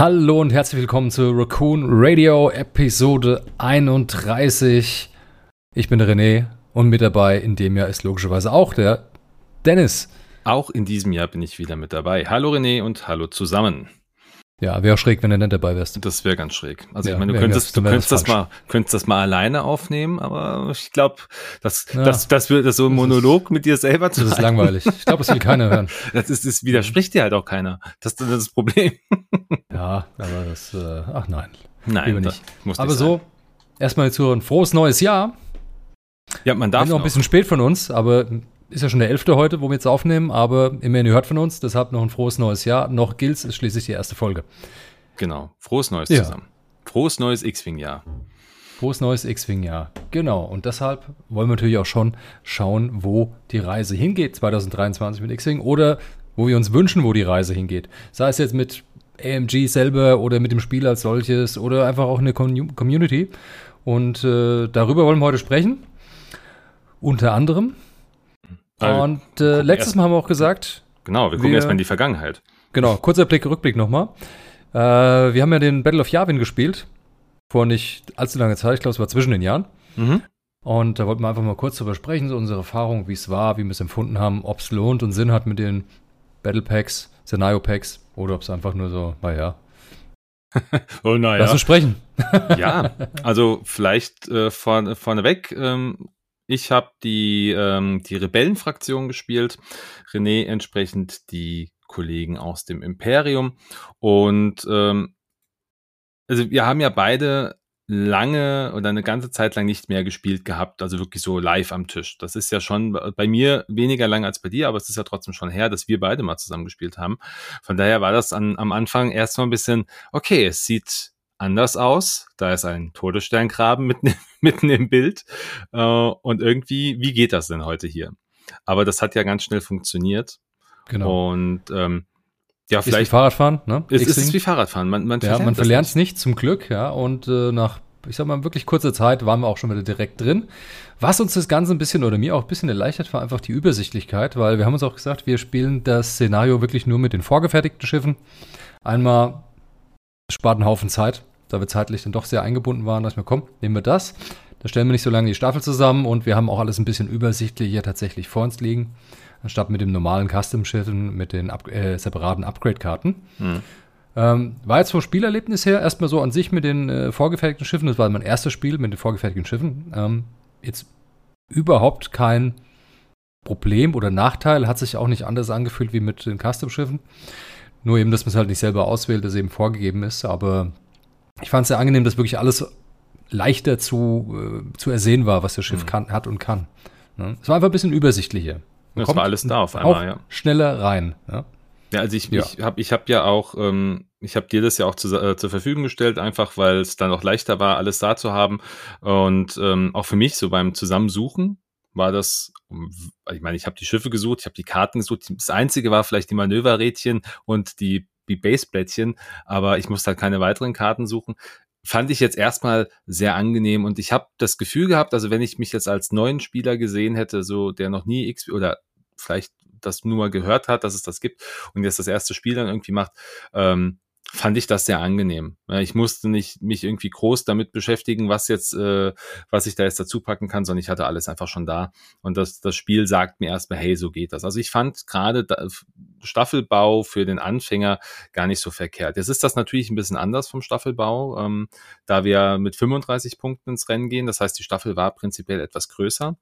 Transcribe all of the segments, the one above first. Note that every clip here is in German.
Hallo und herzlich willkommen zu Raccoon Radio Episode 31. Ich bin der René und mit dabei in dem Jahr ist logischerweise auch der Dennis. Auch in diesem Jahr bin ich wieder mit dabei. Hallo René und hallo zusammen. Ja, wäre schräg, wenn du nicht dabei wärst. Das wäre ganz schräg. Also ja, ich meine, du könntest, du könntest das, mal, könntest das mal alleine aufnehmen, aber ich glaube, das, ja. das, das wird das so ein Monolog ist, mit dir selber zu Das ist langweilig. Ich glaube, das will keiner hören. Das ist, das widerspricht dir halt auch keiner. Das, das ist das Problem. Ja, aber das, äh, ach nein. Nein, nicht. Muss aber so, erstmal zu ein frohes neues Jahr. Ja, man darf noch ein bisschen spät von uns, aber ist ja schon der elfte heute, wo wir jetzt aufnehmen, aber immerhin, ihr hört von uns, deshalb noch ein frohes neues Jahr. Noch gilt ist schließlich die erste Folge. Genau, frohes neues ja. zusammen. Frohes neues X-Wing-Jahr. Frohes neues X-Wing-Jahr. Genau, und deshalb wollen wir natürlich auch schon schauen, wo die Reise hingeht 2023 mit X-Wing oder wo wir uns wünschen, wo die Reise hingeht. Sei es jetzt mit AMG selber oder mit dem Spiel als solches oder einfach auch eine Community. Und äh, darüber wollen wir heute sprechen. Unter anderem also, und äh, letztes Mal haben wir auch gesagt. Genau, wir gucken erstmal in die Vergangenheit. Genau, kurzer Blick, Rückblick nochmal. Äh, wir haben ja den Battle of Yavin gespielt. Vor nicht allzu langer Zeit, ich glaube, es war zwischen den Jahren. Mhm. Und da wollten wir einfach mal kurz darüber sprechen, so unsere Erfahrung, wie es war, wie wir es empfunden haben, ob es lohnt und Sinn hat mit den Battle Packs, Szenario Packs oder ob es einfach nur so, naja. oh, naja. Lass uns sprechen. ja, also vielleicht äh, vorne, vorneweg, ähm, ich habe die, ähm, die Rebellenfraktion gespielt, René entsprechend die Kollegen aus dem Imperium. Und ähm, also wir haben ja beide lange oder eine ganze Zeit lang nicht mehr gespielt gehabt, also wirklich so live am Tisch. Das ist ja schon bei mir weniger lang als bei dir, aber es ist ja trotzdem schon her, dass wir beide mal zusammen gespielt haben. Von daher war das an, am Anfang erstmal ein bisschen, okay, es sieht anders aus. Da ist ein Todessterngraben mitten, mitten im Bild. Äh, und irgendwie, wie geht das denn heute hier? Aber das hat ja ganz schnell funktioniert. Genau. Und ähm, ja, vielleicht. Ist wie Fahrradfahren, ne? Es ist wie Fahrradfahren. Man, man ja, man verlernt es nicht, zum Glück, ja. Und äh, nach, ich sag mal, wirklich kurzer Zeit waren wir auch schon wieder direkt drin. Was uns das Ganze ein bisschen oder mir auch ein bisschen erleichtert, war einfach die Übersichtlichkeit, weil wir haben uns auch gesagt, wir spielen das Szenario wirklich nur mit den vorgefertigten Schiffen. Einmal spart einen Haufen Zeit, da wir zeitlich dann doch sehr eingebunden waren, dass wir, komm, nehmen wir das. Da stellen wir nicht so lange die Staffel zusammen und wir haben auch alles ein bisschen übersichtlicher tatsächlich vor uns liegen, anstatt mit dem normalen Custom-Schiffen mit den up äh, separaten Upgrade-Karten. Hm. Ähm, war jetzt vom Spielerlebnis her erstmal so an sich mit den äh, vorgefertigten Schiffen, das war mein erstes Spiel mit den vorgefertigten Schiffen, ähm, jetzt überhaupt kein Problem oder Nachteil, hat sich auch nicht anders angefühlt wie mit den Custom-Schiffen. Nur eben, dass man es halt nicht selber auswählt, dass eben vorgegeben ist, aber ich fand es sehr angenehm, dass wirklich alles leichter zu, äh, zu ersehen war, was das Schiff mhm. kann, hat und kann. Ne? Es war einfach ein bisschen übersichtlicher. Man das war alles da auf einmal, ja. Schneller rein. Ja, ja also ich, ja. ich habe ich hab ja auch, ähm, ich habe dir das ja auch zu, äh, zur Verfügung gestellt, einfach weil es dann auch leichter war, alles da zu haben. Und ähm, auch für mich so beim Zusammensuchen war das, ich meine, ich habe die Schiffe gesucht, ich habe die Karten gesucht. Das Einzige war vielleicht die Manöverrädchen und die wie Baseblättchen, aber ich musste halt keine weiteren Karten suchen. Fand ich jetzt erstmal sehr angenehm und ich habe das Gefühl gehabt, also wenn ich mich jetzt als neuen Spieler gesehen hätte, so der noch nie X oder vielleicht das nur mal gehört hat, dass es das gibt und jetzt das erste Spiel dann irgendwie macht, ähm, fand ich das sehr angenehm. Ich musste nicht mich irgendwie groß damit beschäftigen, was jetzt, äh, was ich da jetzt dazu packen kann, sondern ich hatte alles einfach schon da. Und das, das Spiel sagt mir erstmal, hey, so geht das. Also ich fand gerade Staffelbau für den Anfänger gar nicht so verkehrt. Jetzt ist das natürlich ein bisschen anders vom Staffelbau, ähm, da wir mit 35 Punkten ins Rennen gehen. Das heißt, die Staffel war prinzipiell etwas größer.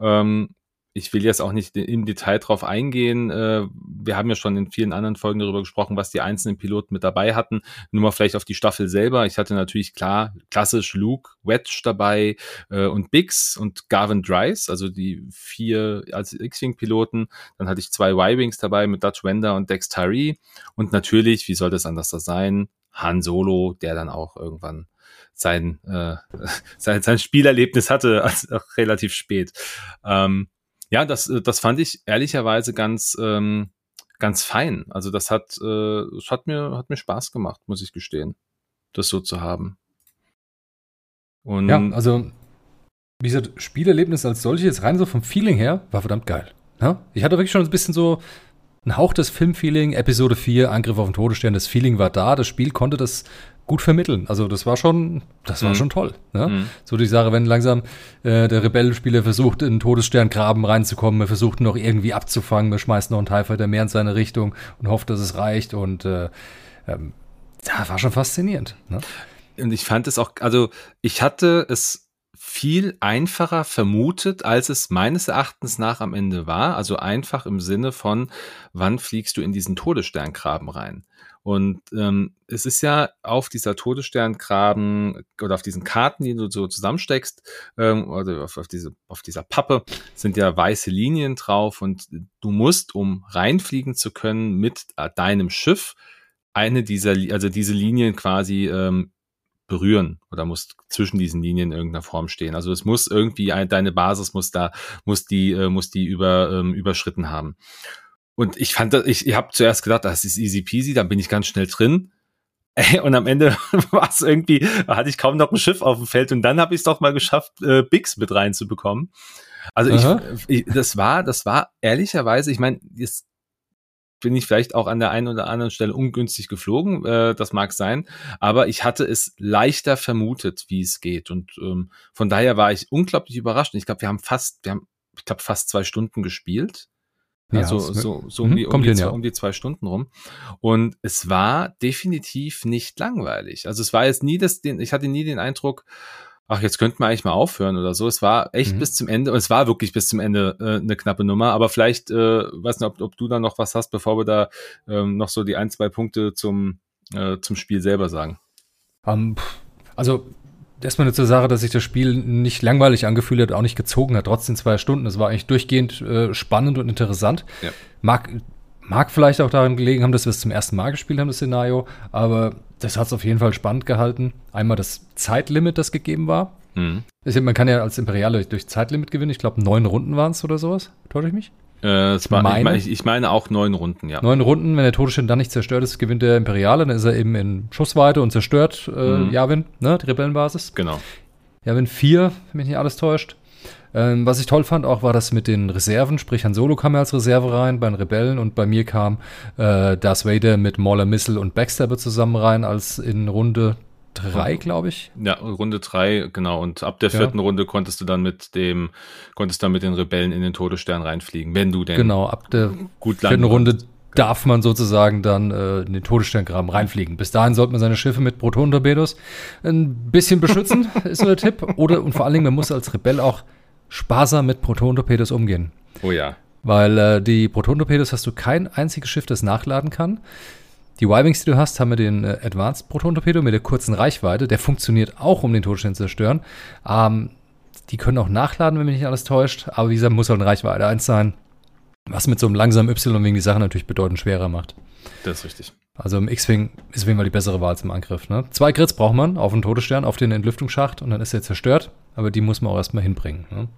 Ähm, ich will jetzt auch nicht im Detail drauf eingehen. Äh, wir haben ja schon in vielen anderen Folgen darüber gesprochen, was die einzelnen Piloten mit dabei hatten. Nur mal vielleicht auf die Staffel selber. Ich hatte natürlich klar klassisch Luke, Wedge dabei äh, und Biggs und Garvin Dries, also die vier als X-Wing-Piloten. Dann hatte ich zwei Y-Wings dabei mit Dutch Wender und Dex Tyree. Und natürlich, wie soll das anders da sein? Han Solo, der dann auch irgendwann sein, äh, sein, sein Spielerlebnis hatte, also relativ spät. Ähm, ja, das, äh, das fand ich ehrlicherweise ganz, ähm, ganz fein. Also das hat, äh, das hat mir, hat mir Spaß gemacht, muss ich gestehen, das so zu haben. Und ja, also wie gesagt, Spielerlebnis als solches, rein so vom Feeling her, war verdammt geil. Ja? Ich hatte wirklich schon ein bisschen so ein Hauch des Filmfeeling, Episode 4, Angriff auf den Todesstern, das Feeling war da, das Spiel konnte das gut vermitteln. Also das war schon, das war mhm. schon toll. Ne? Mhm. So die Sache, wenn langsam äh, der Rebellenspieler versucht, in den Todessterngraben reinzukommen, er versucht noch irgendwie abzufangen, wir schmeißen noch einen TIE Fighter mehr in seine Richtung und hofft, dass es reicht und äh, ähm, ja, war schon faszinierend. Ne? Und ich fand es auch, also ich hatte es viel einfacher vermutet, als es meines Erachtens nach am Ende war. Also einfach im Sinne von, wann fliegst du in diesen Todessterngraben rein? Und ähm, es ist ja auf dieser Todessterngraben oder auf diesen Karten, die du so zusammensteckst, ähm, oder auf, auf, diese, auf dieser Pappe, sind ja weiße Linien drauf und du musst, um reinfliegen zu können mit äh, deinem Schiff, eine dieser, also diese Linien quasi ähm, berühren oder muss zwischen diesen Linien in irgendeiner Form stehen. Also es muss irgendwie ein, deine Basis muss da muss die äh, muss die über ähm, überschritten haben. Und ich fand das, ich, ich habe zuerst gedacht, das ist easy peasy, dann bin ich ganz schnell drin. Und am Ende war es irgendwie, hatte ich kaum noch ein Schiff auf dem Feld und dann habe ich es doch mal geschafft, äh, Bigs mit reinzubekommen. Also ich, ich, das war, das war ehrlicherweise, ich meine, jetzt bin ich vielleicht auch an der einen oder anderen Stelle ungünstig geflogen, äh, das mag sein, aber ich hatte es leichter vermutet, wie es geht und ähm, von daher war ich unglaublich überrascht. Und ich glaube, wir haben fast, wir haben, ich glaube, fast zwei Stunden gespielt. Ja, also so, so um, mhm, die, um, die, hin, ja. um die zwei Stunden rum. Und es war definitiv nicht langweilig. Also es war jetzt nie das, den, ich hatte nie den Eindruck, ach, jetzt könnten wir eigentlich mal aufhören oder so. Es war echt mhm. bis zum Ende, und es war wirklich bis zum Ende äh, eine knappe Nummer, aber vielleicht, äh, weiß nicht, ob, ob du da noch was hast, bevor wir da ähm, noch so die ein, zwei Punkte zum, äh, zum Spiel selber sagen. Um, ähm, also erstmal eine zur Sache, dass sich das Spiel nicht langweilig angefühlt hat, auch nicht gezogen hat, trotzdem zwei Stunden. Es war eigentlich durchgehend äh, spannend und interessant. Ja. Mag, mag vielleicht auch daran gelegen haben, dass wir es zum ersten Mal gespielt haben, das Szenario, aber das hat es auf jeden Fall spannend gehalten. Einmal das Zeitlimit, das gegeben war. Mhm. Man kann ja als Imperiale durch Zeitlimit gewinnen. Ich glaube, neun Runden waren es oder sowas. Täusche ich mich? Äh, ich, meine, ich, ich, meine auch neun Runden, ja. Neun Runden, wenn der Todesstern dann nicht zerstört ist, gewinnt der Imperiale, dann ist er eben in Schussweite und zerstört äh, mhm. Yavin, ne, die Rebellenbasis. Genau. Yavin 4, wenn mich nicht alles täuscht. Ähm, was ich toll fand auch, war das mit den Reserven, sprich Han Solo kam ja als Reserve rein bei den Rebellen und bei mir kam äh, Darth Vader mit Mauler Missile und Backstabber zusammen rein als in Runde drei, glaube ich. Ja, Runde drei, genau. Und ab der vierten ja. Runde konntest du dann mit dem, konntest dann mit den Rebellen in den Todesstern reinfliegen, wenn du denn genau ab der gut vierten Runde darf man sozusagen dann äh, in den Todessterngraben reinfliegen. Bis dahin sollte man seine Schiffe mit Protonentorpedos ein bisschen beschützen, ist so der Tipp. Oder und vor allen Dingen, man muss als Rebell auch sparsam mit Protonentorpedos umgehen. Oh ja. Weil äh, die Protonentorpedos hast du kein einziges Schiff, das nachladen kann. Die Y-Wings, die du hast, haben wir den äh, Advanced Proton-Torpedo mit der kurzen Reichweite. Der funktioniert auch, um den Todesstern zu zerstören. Ähm, die können auch nachladen, wenn mich nicht alles täuscht. Aber wie gesagt, muss halt eine Reichweite 1 sein. Was mit so einem langsamen Y wegen die Sache natürlich bedeutend schwerer macht. Das ist richtig. Also im X-Wing ist auf jeden Fall die bessere Wahl zum Angriff. Ne? Zwei Grits braucht man auf den Todesstern, auf den Entlüftungsschacht und dann ist er zerstört. Aber die muss man auch erstmal hinbringen. Ne?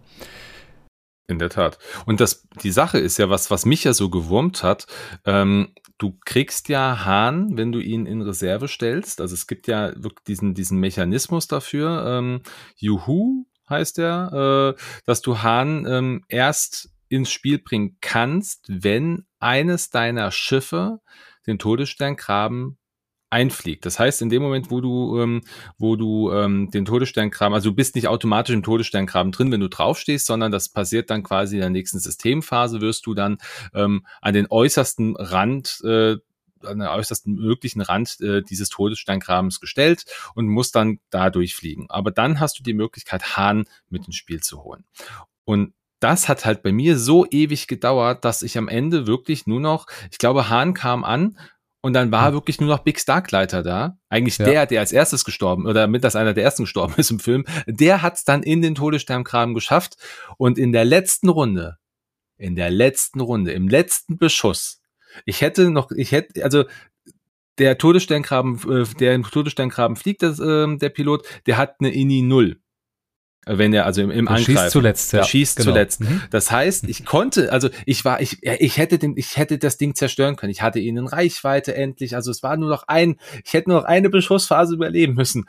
In der Tat. Und das, die Sache ist ja was, was mich ja so gewurmt hat. Ähm, du kriegst ja Hahn, wenn du ihn in Reserve stellst. Also es gibt ja wirklich diesen, diesen Mechanismus dafür. Ähm, Juhu heißt der, äh, dass du Hahn ähm, erst ins Spiel bringen kannst, wenn eines deiner Schiffe den Todessterngraben einfliegt. Das heißt, in dem Moment, wo du, ähm, wo du ähm, den Todessterngraben, also du bist nicht automatisch im Todessterngraben drin, wenn du draufstehst, sondern das passiert dann quasi in der nächsten Systemphase, wirst du dann ähm, an den äußersten Rand äh, an der äußersten möglichen Rand äh, dieses Todessterngrabens gestellt und musst dann da durchfliegen. Aber dann hast du die Möglichkeit, Hahn mit ins Spiel zu holen. Und das hat halt bei mir so ewig gedauert, dass ich am Ende wirklich nur noch, ich glaube, Hahn kam an und dann war hm. wirklich nur noch Big Starkleiter da. Eigentlich ja. der, der als erstes gestorben oder mit das einer der ersten gestorben ist im Film. Der hat es dann in den Todessterngraben geschafft. Und in der letzten Runde, in der letzten Runde, im letzten Beschuss, ich hätte noch, ich hätte, also der Todessterngraben, äh, der im Todessterngraben fliegt, das, äh, der Pilot, der hat eine INI Null. Wenn er also im, im Angriff schießt zuletzt, ja. schießt genau. zuletzt. Mhm. Das heißt, ich konnte, also ich war, ich, ich hätte den, ich hätte das Ding zerstören können. Ich hatte ihn in Reichweite endlich. Also es war nur noch ein, ich hätte nur noch eine Beschussphase überleben müssen.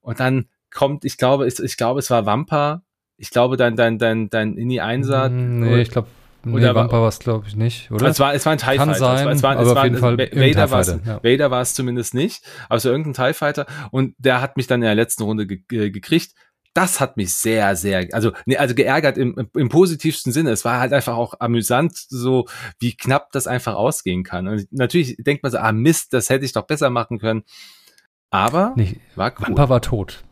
Und dann kommt, ich glaube, ich, ich glaube, es war Wampa. Ich glaube, dein, dein, dein, dein Inni Einser. Nee, ich glaube, Nee, oder Wampa war es, glaube ich, nicht, oder? Es war, es war ein TIE Kann Fighter. sein, es war, es war, aber es auf war, jeden Fall Vader war es ja. Vader war es zumindest nicht, aber so irgendein TIE Fighter und der hat mich dann in der letzten Runde ge gekriegt. Das hat mich sehr, sehr, also, nee, also geärgert im, im positivsten Sinne. Es war halt einfach auch amüsant, so wie knapp das einfach ausgehen kann. Und natürlich denkt man so, ah Mist, das hätte ich doch besser machen können. Aber nee, war cool. Wampa war tot.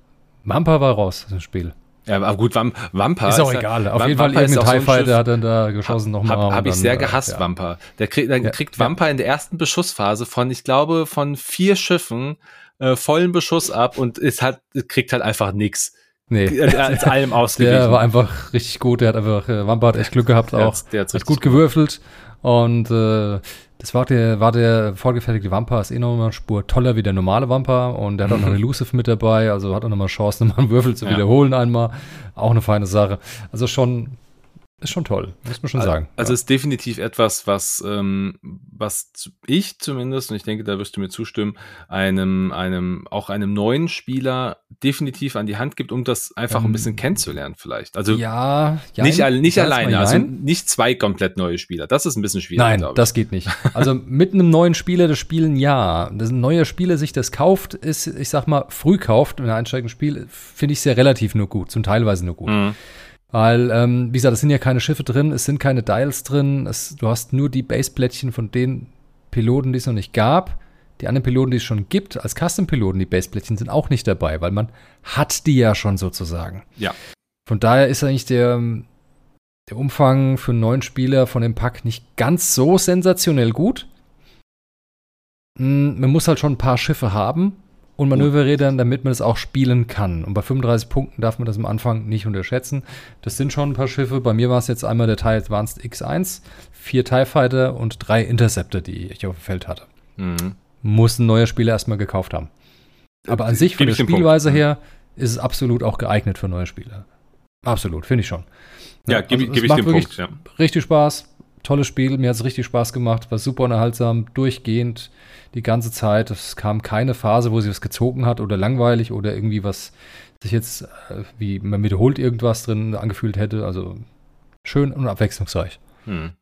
Wampa war raus, das Spiel. Ja, aber gut, Wam Wampa. Ist auch egal. Auf jeden Fall irgendein TIE Fighter hat dann da geschossen nochmal. Habe hab ich sehr gehasst, ja. Wampa. Der krieg, dann ja, kriegt Wampa in der ersten Beschussphase von, ich glaube, von vier Schiffen äh, vollen Beschuss ab und ist halt, kriegt halt einfach nix. Nee. Als allem ausgewichen. Der war einfach richtig gut. Der hat einfach, äh, Wampa hat echt Glück gehabt auch. Der hat gut gewürfelt. Und äh, das war der, war der vorgefertigte Wampa, ist eh nochmal eine Spur toller wie der normale Wampa und der hat auch noch eine Elusive mit dabei, also hat auch nochmal Chance, nochmal einen Würfel zu ja. wiederholen einmal. Auch eine feine Sache. Also schon, ist schon toll, muss man schon sagen. Also ja. ist definitiv etwas, was, ähm, was ich zumindest, und ich denke, da wirst du mir zustimmen, einem, einem, auch einem neuen Spieler definitiv an die Hand gibt, um das einfach ähm, ein bisschen kennenzulernen, vielleicht. Also ja, ja nicht, nicht alleine, also nicht zwei komplett neue Spieler. Das ist ein bisschen schwierig. Nein, das geht nicht. Also mit einem neuen Spieler das Spielen ja. Dass ein neuer Spieler sich das kauft, ist, ich sag mal, früh kauft, wenn er einsteigt ins Spiel, finde ich sehr relativ nur gut, zum teilweise nur gut. Mhm. Weil, ähm, wie gesagt, es sind ja keine Schiffe drin, es sind keine Dials drin, es, du hast nur die Baseplättchen von den Piloten, die es noch nicht gab. Die anderen Piloten, die es schon gibt, als Custom-Piloten, die Baseplättchen sind auch nicht dabei, weil man hat die ja schon sozusagen. Ja. Von daher ist eigentlich der, der Umfang für einen neuen Spieler von dem Pack nicht ganz so sensationell gut. Hm, man muss halt schon ein paar Schiffe haben, und Manöverrädern, damit man es auch spielen kann. Und bei 35 Punkten darf man das am Anfang nicht unterschätzen. Das sind schon ein paar Schiffe. Bei mir war es jetzt einmal der TIE Advanced X1, vier TIE Fighter und drei Interceptor, die ich auf dem Feld hatte. Mhm. Muss ein neuer Spieler erstmal gekauft haben. Aber an sich, von der Spielweise Punkt. her, ist es absolut auch geeignet für neue Spieler. Absolut, finde ich schon. Ja, ja gebe also, geb ich den Punkt. Ja. Richtig Spaß. Tolles Spiel. Mir hat es richtig Spaß gemacht. War super unterhaltsam, durchgehend die ganze Zeit. Es kam keine Phase, wo sie was gezogen hat oder langweilig oder irgendwie was sich jetzt, äh, wie man wiederholt irgendwas drin angefühlt hätte. Also schön und abwechslungsreich. Hm.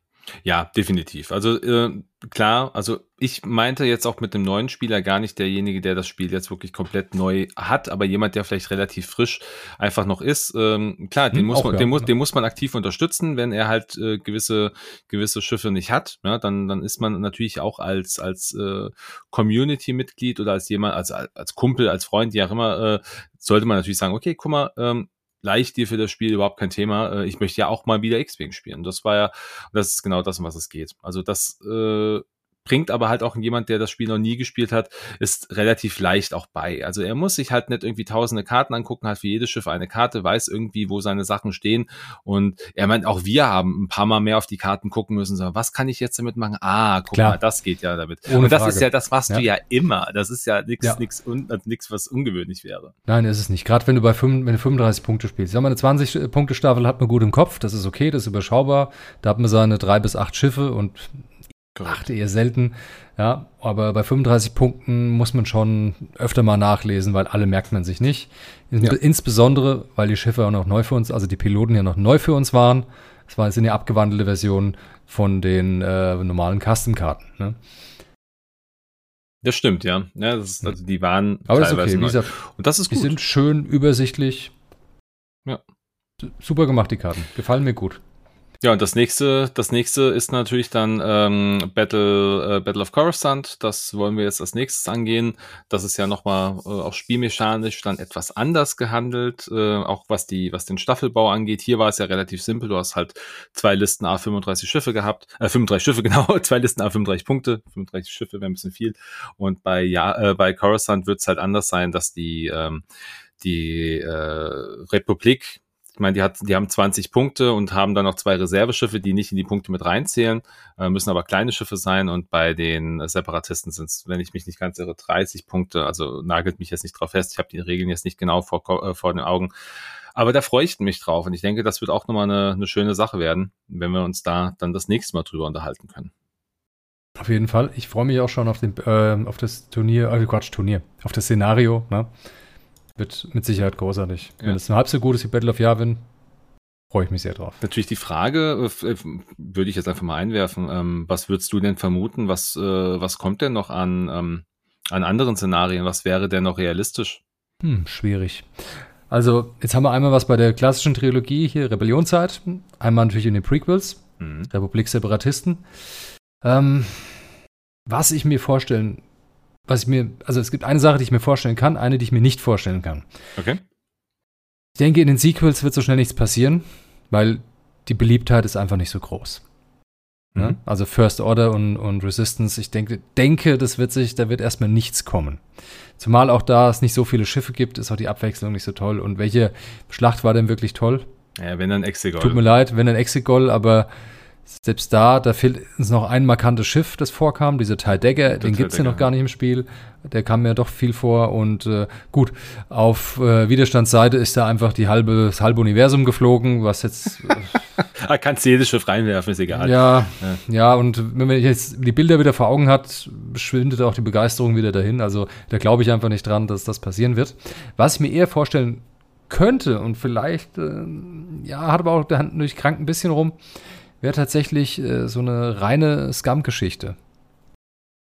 Ja, definitiv. Also äh, klar, also ich meinte jetzt auch mit dem neuen Spieler gar nicht derjenige, der das Spiel jetzt wirklich komplett neu hat, aber jemand, der vielleicht relativ frisch einfach noch ist. Ähm, klar, den, hm, muss man, ja, den, muss, den muss man aktiv unterstützen, wenn er halt äh, gewisse, gewisse Schiffe nicht hat. Ja, dann, dann ist man natürlich auch als, als äh, Community-Mitglied oder als jemand, als, als Kumpel, als Freund, wie auch immer, äh, sollte man natürlich sagen, okay, guck mal, ähm, leicht dir für das Spiel überhaupt kein Thema. Äh, ich möchte ja auch mal wieder X-Wing spielen. Das war ja, das ist genau das, um was es geht. Also das äh, bringt aber halt auch jemand, der das Spiel noch nie gespielt hat, ist relativ leicht auch bei. Also er muss sich halt nicht irgendwie tausende Karten angucken, hat für jedes Schiff eine Karte, weiß irgendwie, wo seine Sachen stehen. Und er meint, auch wir haben ein paar Mal mehr auf die Karten gucken müssen, so, was kann ich jetzt damit machen? Ah, guck Klar. mal, das geht ja damit. Ohne und das Frage. ist ja, das machst ja. du ja immer. Das ist ja nichts, ja. nichts, also nichts, was ungewöhnlich wäre. Nein, ist es nicht. Gerade wenn du bei 5, wenn du 35 Punkte spielst. Ja, meine 20 Punkte Staffel hat man gut im Kopf. Das ist okay, das ist überschaubar. Da hat man seine drei bis acht Schiffe und Korrekt. achte eher selten. Ja, aber bei 35 Punkten muss man schon öfter mal nachlesen, weil alle merkt man sich nicht. Ja. Insbesondere, weil die Schiffe auch noch neu für uns, also die Piloten ja noch neu für uns waren. Es war, sind ja abgewandelte Versionen von den äh, normalen Custom-Karten. Ne? Das stimmt, ja. ja das ist, also die waren aber teilweise ist okay. Wie gesagt, Und das ist gut. Die sind schön übersichtlich. Ja. Super gemacht, die Karten. Gefallen mir gut. Ja, und das nächste, das nächste ist natürlich dann ähm, Battle, äh, Battle of Coruscant. Das wollen wir jetzt als nächstes angehen. Das ist ja nochmal äh, auch spielmechanisch dann etwas anders gehandelt, äh, auch was die, was den Staffelbau angeht. Hier war es ja relativ simpel. Du hast halt zwei Listen A35 Schiffe gehabt, äh, 35 Schiffe, genau, zwei Listen A35 Punkte, 35 Schiffe wäre ein bisschen viel. Und bei ja, äh, bei Coruscant wird es halt anders sein, dass die ähm, die äh, Republik ich meine, die, hat, die haben 20 Punkte und haben dann noch zwei Reserveschiffe, die nicht in die Punkte mit reinzählen, äh, müssen aber kleine Schiffe sein. Und bei den Separatisten sind es, wenn ich mich nicht ganz irre, 30 Punkte. Also nagelt mich jetzt nicht drauf fest. Ich habe die Regeln jetzt nicht genau vor, äh, vor den Augen. Aber da freue ich mich drauf. Und ich denke, das wird auch nochmal eine, eine schöne Sache werden, wenn wir uns da dann das nächste Mal drüber unterhalten können. Auf jeden Fall. Ich freue mich auch schon auf, den, äh, auf das Turnier, äh, Quatsch, Turnier, auf das Szenario. Ne? Wird mit Sicherheit großartig. Ja. Wenn es nur halb so gut ist wie Battle of Yavin, freue ich mich sehr drauf. Natürlich die Frage, äh, würde ich jetzt einfach mal einwerfen, ähm, was würdest du denn vermuten, was, äh, was kommt denn noch an, ähm, an anderen Szenarien, was wäre denn noch realistisch? Hm, schwierig. Also, jetzt haben wir einmal was bei der klassischen Trilogie hier, Rebellionszeit, einmal natürlich in den Prequels, mhm. Republik Separatisten. Ähm, was ich mir vorstellen, was ich mir, also es gibt eine Sache, die ich mir vorstellen kann, eine, die ich mir nicht vorstellen kann. Okay. Ich denke, in den Sequels wird so schnell nichts passieren, weil die Beliebtheit ist einfach nicht so groß. Mhm. Ja? Also First Order und, und Resistance, ich denke, denke, das wird sich, da wird erstmal nichts kommen. Zumal auch da es nicht so viele Schiffe gibt, ist auch die Abwechslung nicht so toll. Und welche Schlacht war denn wirklich toll? Ja, wenn dann Exegol. Tut mir leid, wenn dann Exegol, aber selbst da, da fehlt uns noch ein markantes Schiff, das vorkam, dieser TIE Dagger, den gibt es ja noch gar nicht im Spiel. Der kam mir doch viel vor und äh, gut, auf äh, Widerstandsseite ist da einfach die halbe, das halbe Universum geflogen, was jetzt. Äh, Kannst jedes Schiff reinwerfen, ist egal. Ja, ja, ja, und wenn man jetzt die Bilder wieder vor Augen hat, schwindet auch die Begeisterung wieder dahin. Also da glaube ich einfach nicht dran, dass das passieren wird. Was ich mir eher vorstellen könnte und vielleicht, äh, ja, hat aber auch der Hand durch krank ein bisschen rum, wäre tatsächlich äh, so eine reine Scum-Geschichte.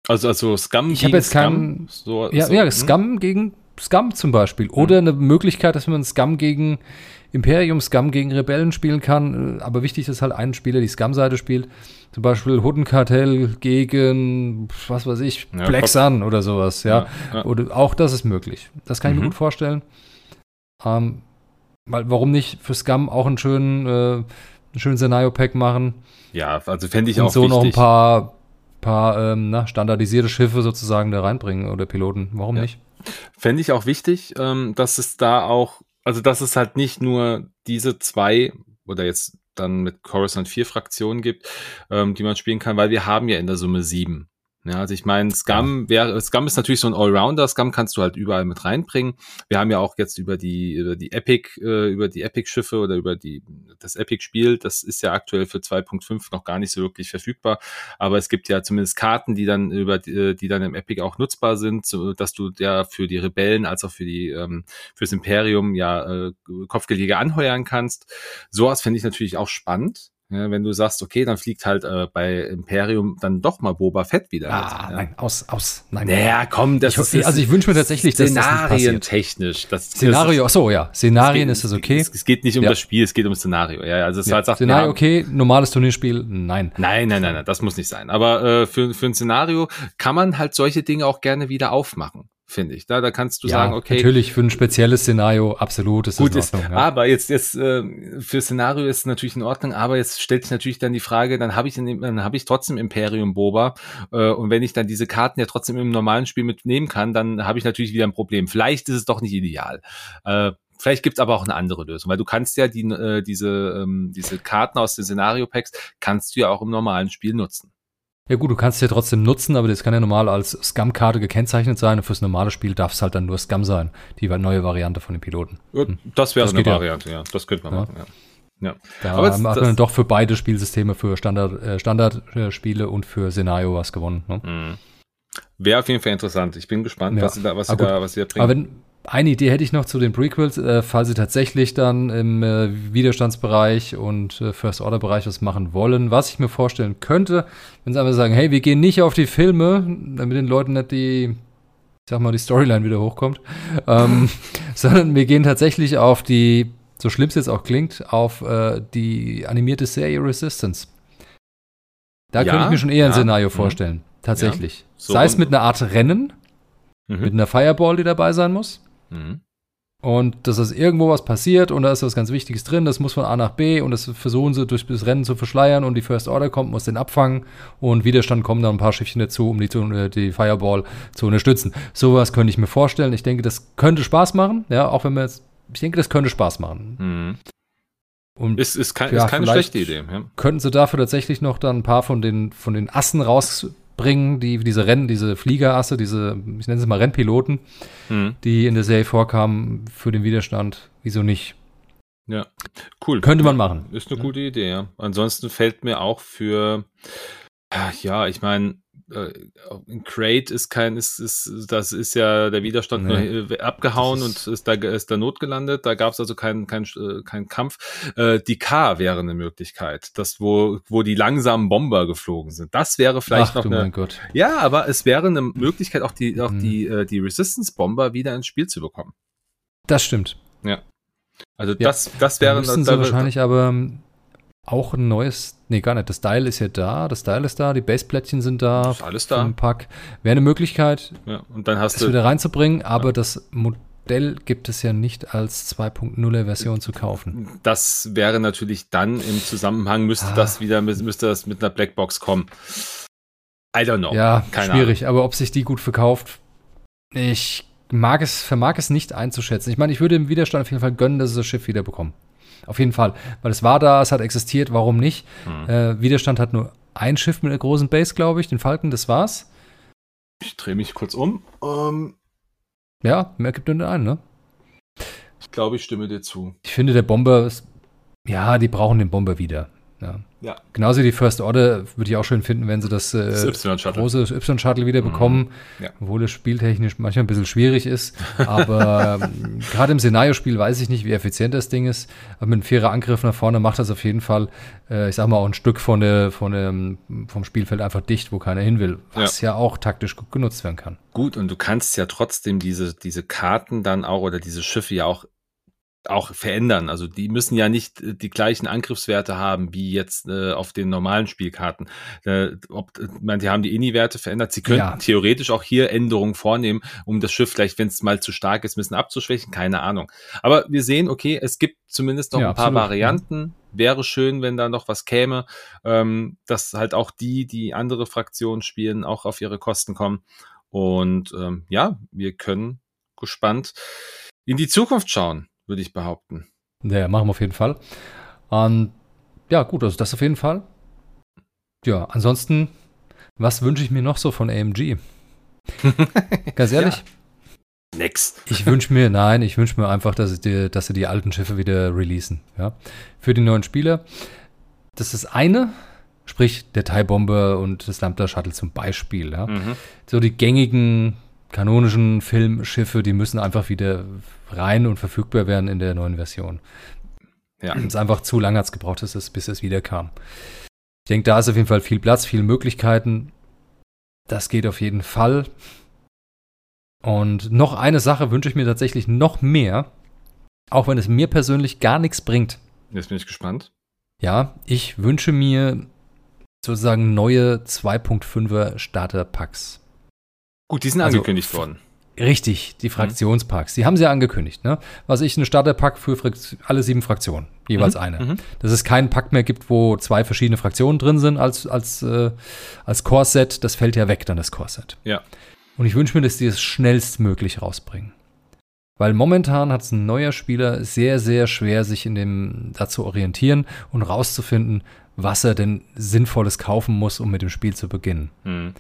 Also, also Scum ich gegen jetzt Scum? Kein, so, ja, so, ja, hm? Scum gegen Scum zum Beispiel. Oder hm. eine Möglichkeit, dass man Scum gegen Imperium, Scum gegen Rebellen spielen kann. Aber wichtig ist halt ein Spieler, die Scum-Seite spielt. Zum Beispiel Huddenkartell gegen, was weiß ich, ja, Black Sun oder sowas. Ja. ja, ja. Oder auch das ist möglich. Das kann ich mhm. mir gut vorstellen. Ähm, weil, warum nicht für Scum auch einen schönen äh, ein schönes Szenario-Pack machen. Ja, also fände ich und auch so wichtig. noch ein paar, paar ähm, na, standardisierte Schiffe sozusagen da reinbringen oder Piloten. Warum ja. nicht? Fände ich auch wichtig, ähm, dass es da auch, also dass es halt nicht nur diese zwei oder jetzt dann mit Coruscant vier Fraktionen gibt, ähm, die man spielen kann, weil wir haben ja in der Summe sieben. Ja, also ich meine, Scum wäre, Scum ist natürlich so ein Allrounder. Scum kannst du halt überall mit reinbringen. Wir haben ja auch jetzt über die, über die Epic, äh, über die Epic-Schiffe oder über die, das Epic-Spiel, das ist ja aktuell für 2.5 noch gar nicht so wirklich verfügbar. Aber es gibt ja zumindest Karten, die dann über, die, äh, die dann im Epic auch nutzbar sind, so, dass du ja für die Rebellen als auch für die, ähm, fürs Imperium ja äh, Kopfgelege anheuern kannst. Sowas finde ich natürlich auch spannend. Ja, wenn du sagst, okay, dann fliegt halt äh, bei Imperium dann doch mal Boba Fett wieder. Ah, ja. nein, aus, aus, nein. Naja, komm, das ich, ist, also ich wünsche mir tatsächlich, dass Szenarien das technisch. Das, Szenario, ach so, ja, Szenarien geht, ist das okay. Es, es, geht nicht um ja. das Spiel, es geht um Szenario. Ja, also es ja. halt sagt, Szenario okay, normales Turnierspiel, nein. Nein, nein, nein, nein, das muss nicht sein. Aber äh, für, für ein Szenario kann man halt solche Dinge auch gerne wieder aufmachen finde ich. Da, da kannst du ja, sagen, okay. Natürlich für ein spezielles Szenario, absolut ist gut ist. Ja. Aber jetzt, jetzt äh, für Szenario ist es natürlich in Ordnung, aber jetzt stellt sich natürlich dann die Frage, dann habe ich dann habe ich trotzdem Imperium Boba äh, und wenn ich dann diese Karten ja trotzdem im normalen Spiel mitnehmen kann, dann habe ich natürlich wieder ein Problem. Vielleicht ist es doch nicht ideal. Äh, Vielleicht gibt's aber auch eine andere Lösung, weil du kannst ja die, äh, diese, ähm, diese Karten aus den Szenario-Packs kannst du ja auch im normalen Spiel nutzen. Ja gut, du kannst es ja trotzdem nutzen, aber das kann ja normal als Scam-Karte gekennzeichnet sein und fürs normale Spiel darf es halt dann nur Scam sein, die neue Variante von den Piloten. Hm. Das wäre eine Variante, ja. ja. Das könnte man ja. machen, ja. Ja. Da aber hat man doch für beide Spielsysteme, für Standard, äh, Standardspiele und für Szenario was gewonnen. Ne? Mhm. Wäre auf jeden Fall interessant. Ich bin gespannt, ja. was sie da, was sie da, was sie da bringen. Aber wenn, eine Idee hätte ich noch zu den Prequels, äh, falls sie tatsächlich dann im äh, Widerstandsbereich und äh, First Order Bereich was machen wollen. Was ich mir vorstellen könnte, wenn sie einfach sagen, hey, wir gehen nicht auf die Filme, damit den Leuten nicht die, ich sag mal, die Storyline wieder hochkommt, ähm, sondern wir gehen tatsächlich auf die, so schlimm es jetzt auch klingt, auf äh, die animierte Serie Resistance. Da ja, könnte ich mir schon eher ja, ein Szenario mhm. vorstellen. Tatsächlich. Ja, so Sei es mit einer Art Rennen, mhm. mit einer Fireball, die dabei sein muss. Mhm. Und dass ist irgendwo was passiert und da ist was ganz Wichtiges drin, das muss von A nach B und das versuchen sie durch das Rennen zu verschleiern und die First Order kommt, muss den abfangen und Widerstand kommen dann ein paar Schiffchen dazu, um die, äh, die Fireball zu unterstützen. Sowas könnte ich mir vorstellen. Ich denke, das könnte Spaß machen, ja, auch wenn wir jetzt, ich denke, das könnte Spaß machen. Mhm. Und ist, ist, kein, ja, ist keine schlechte Idee. Ja. Könnten sie dafür tatsächlich noch dann ein paar von den, von den Assen raus bringen, die diese Rennen, diese Fliegerasse, diese, ich nenne sie mal Rennpiloten, mhm. die in der Serie vorkamen für den Widerstand. Wieso nicht? Ja, cool. Könnte man machen. Ist eine gute Idee, ja. Ansonsten fällt mir auch für, ja, ich meine, äh, in Crate ist kein, ist, ist, das ist ja der Widerstand nee. nur äh, abgehauen und ist da, ist da notgelandet. Da gab es also keinen kein, äh, kein Kampf. Äh, die K wäre eine Möglichkeit, das wo, wo die langsamen Bomber geflogen sind. Das wäre vielleicht Ach, noch eine. Ja, aber es wäre eine Möglichkeit, auch die, auch mhm. die, äh, die Resistance-Bomber wieder ins Spiel zu bekommen. Das stimmt. Ja. Also ja. das, das wäre. Da wahrscheinlich aber ähm, auch ein neues, nee, gar nicht. Das Style ist ja da, das Style ist da, die Baseplättchen sind da. Ist alles da. Im Pack. Wäre eine Möglichkeit, ja, und dann hast es wieder reinzubringen, aber ja. das Modell gibt es ja nicht als 2.0er Version zu kaufen. Das wäre natürlich dann im Zusammenhang, müsste ah. das wieder, müsste das mit einer Blackbox kommen. I don't know. Ja, Keine schwierig, Ahnung. aber ob sich die gut verkauft, ich mag es, vermag es nicht einzuschätzen. Ich meine, ich würde dem Widerstand auf jeden Fall gönnen, dass sie das Schiff wieder bekommen. Auf jeden Fall. Weil es war da, es hat existiert, warum nicht? Hm. Äh, Widerstand hat nur ein Schiff mit einer großen Base, glaube ich, den Falken, das war's. Ich drehe mich kurz um. Um. Ja, mehr gibt nur einen, ne? Ich glaube, ich stimme dir zu. Ich finde, der Bomber ist, ja, die brauchen den Bomber wieder. Ja. Ja. Genauso die First Order würde ich auch schön finden, wenn sie das, äh, das große Y-Shuttle wieder mhm. bekommen, ja. obwohl es spieltechnisch manchmal ein bisschen schwierig ist. Aber ähm, gerade im Szenario-Spiel weiß ich nicht, wie effizient das Ding ist. Aber mit einem vierer Angriff nach vorne macht das auf jeden Fall, äh, ich sag mal, auch ein Stück von der, von der, vom Spielfeld einfach dicht, wo keiner hin will, was ja. ja auch taktisch gut genutzt werden kann. Gut, und du kannst ja trotzdem diese, diese Karten dann auch oder diese Schiffe ja auch auch verändern. Also die müssen ja nicht äh, die gleichen Angriffswerte haben wie jetzt äh, auf den normalen Spielkarten. Äh, ob, äh, man, die haben die INI-Werte verändert. Sie können ja. theoretisch auch hier Änderungen vornehmen, um das Schiff vielleicht, wenn es mal zu stark ist, ein bisschen abzuschwächen. Keine Ahnung. Aber wir sehen, okay, es gibt zumindest noch ja, ein paar absolut, Varianten. Wäre schön, wenn da noch was käme, ähm, dass halt auch die, die andere Fraktionen spielen, auch auf ihre Kosten kommen. Und ähm, ja, wir können gespannt in die Zukunft schauen würde ich behaupten. Ja, machen wir auf jeden Fall. Und ja, gut, also das auf jeden Fall. Ja, ansonsten, was wünsche ich mir noch so von AMG? Ganz ehrlich? Ja. Nix. Ich wünsche mir, nein, ich wünsche mir einfach, dass, die, dass sie die alten Schiffe wieder releasen. Ja? Für die neuen Spieler. Das ist eine, sprich der TIE Bomber und das Lambda Shuttle zum Beispiel. Ja? Mhm. So die gängigen kanonischen Filmschiffe, die müssen einfach wieder rein und verfügbar werden in der neuen Version. Ja. Es ist einfach zu lange hat es gebraucht, bis es, bis es wieder kam. Ich denke, da ist auf jeden Fall viel Platz, viele Möglichkeiten. Das geht auf jeden Fall. Und noch eine Sache wünsche ich mir tatsächlich noch mehr, auch wenn es mir persönlich gar nichts bringt. Jetzt bin ich gespannt. Ja, ich wünsche mir sozusagen neue 2.5er Starter-Packs. Gut, die sind also, angekündigt worden. Richtig, die mhm. Fraktionspacks. Die haben sie ja angekündigt, ne? Was ich eine Starterpack für alle sieben Fraktionen, jeweils mhm. eine. Mhm. Dass es keinen Pack mehr gibt, wo zwei verschiedene Fraktionen drin sind als, als, äh, als Core-Set, das fällt ja weg, dann das Core-Set. Ja. Und ich wünsche mir, dass die es schnellstmöglich rausbringen. Weil momentan hat es ein neuer Spieler sehr, sehr schwer, sich in dem da zu orientieren und rauszufinden, was er denn Sinnvolles kaufen muss, um mit dem Spiel zu beginnen. Mhm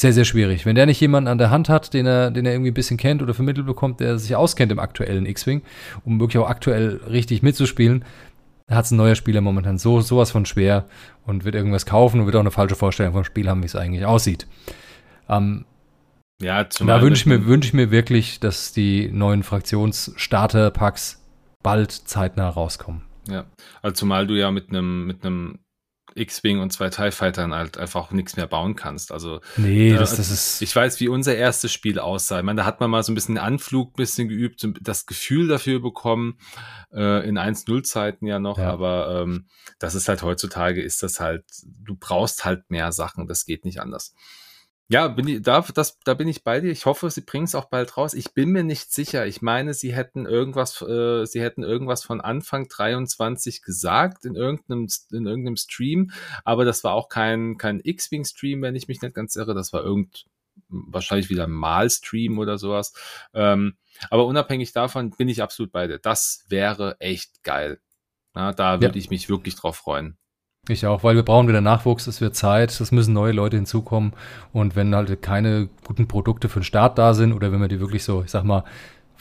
sehr, sehr schwierig. Wenn der nicht jemanden an der Hand hat, den er, den er irgendwie ein bisschen kennt oder vermittelt bekommt, der sich auskennt im aktuellen X-Wing, um wirklich auch aktuell richtig mitzuspielen, hat es ein neuer Spieler momentan so sowas von schwer und wird irgendwas kaufen und wird auch eine falsche Vorstellung vom Spiel haben, wie es eigentlich aussieht. Ähm, ja, da wünsche ich, mir, wünsch ich mir wirklich, dass die neuen Fraktionsstarter-Packs bald zeitnah rauskommen. Ja, also zumal du ja mit einem mit einem X-Wing und zwei TIE Fightern halt einfach nichts mehr bauen kannst. Also, nee, das, das ist. Ich weiß, wie unser erstes Spiel aussah. Ich meine, da hat man mal so ein bisschen Anflug, bisschen geübt, das Gefühl dafür bekommen, äh, in 1-0-Zeiten ja noch, ja. aber ähm, das ist halt heutzutage, ist das halt, du brauchst halt mehr Sachen, das geht nicht anders. Ja, bin ich, da, das, da bin ich bei dir. Ich hoffe, sie bringen es auch bald raus. Ich bin mir nicht sicher. Ich meine, sie hätten irgendwas, äh, sie hätten irgendwas von Anfang 23 gesagt in irgendeinem, in irgendeinem Stream, aber das war auch kein, kein X-Wing-Stream, wenn ich mich nicht ganz irre. Das war irgend, wahrscheinlich wieder ein Mal-Stream oder sowas. Ähm, aber unabhängig davon bin ich absolut bei dir. Das wäre echt geil. Na, da würde ja. ich mich wirklich drauf freuen. Ich auch, weil wir brauchen wieder Nachwuchs, es wird Zeit, es müssen neue Leute hinzukommen und wenn halt keine guten Produkte für den Start da sind oder wenn man die wirklich so, ich sag mal,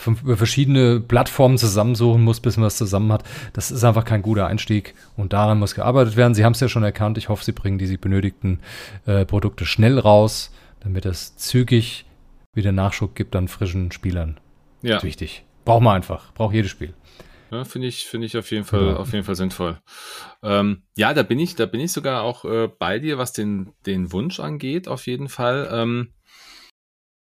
über verschiedene Plattformen zusammensuchen muss, bis man es zusammen hat. Das ist einfach kein guter Einstieg und daran muss gearbeitet werden. Sie haben es ja schon erkannt. Ich hoffe, Sie bringen diese benötigten äh, Produkte schnell raus, damit es zügig wieder Nachschub gibt an frischen Spielern. Ja. Das ist wichtig. Braucht man einfach. Braucht jedes Spiel. Ja, finde ich, finde ich auf jeden Fall, ja. auf jeden Fall sinnvoll. Ähm, ja, da bin ich, da bin ich sogar auch äh, bei dir, was den, den Wunsch angeht, auf jeden Fall. Ähm,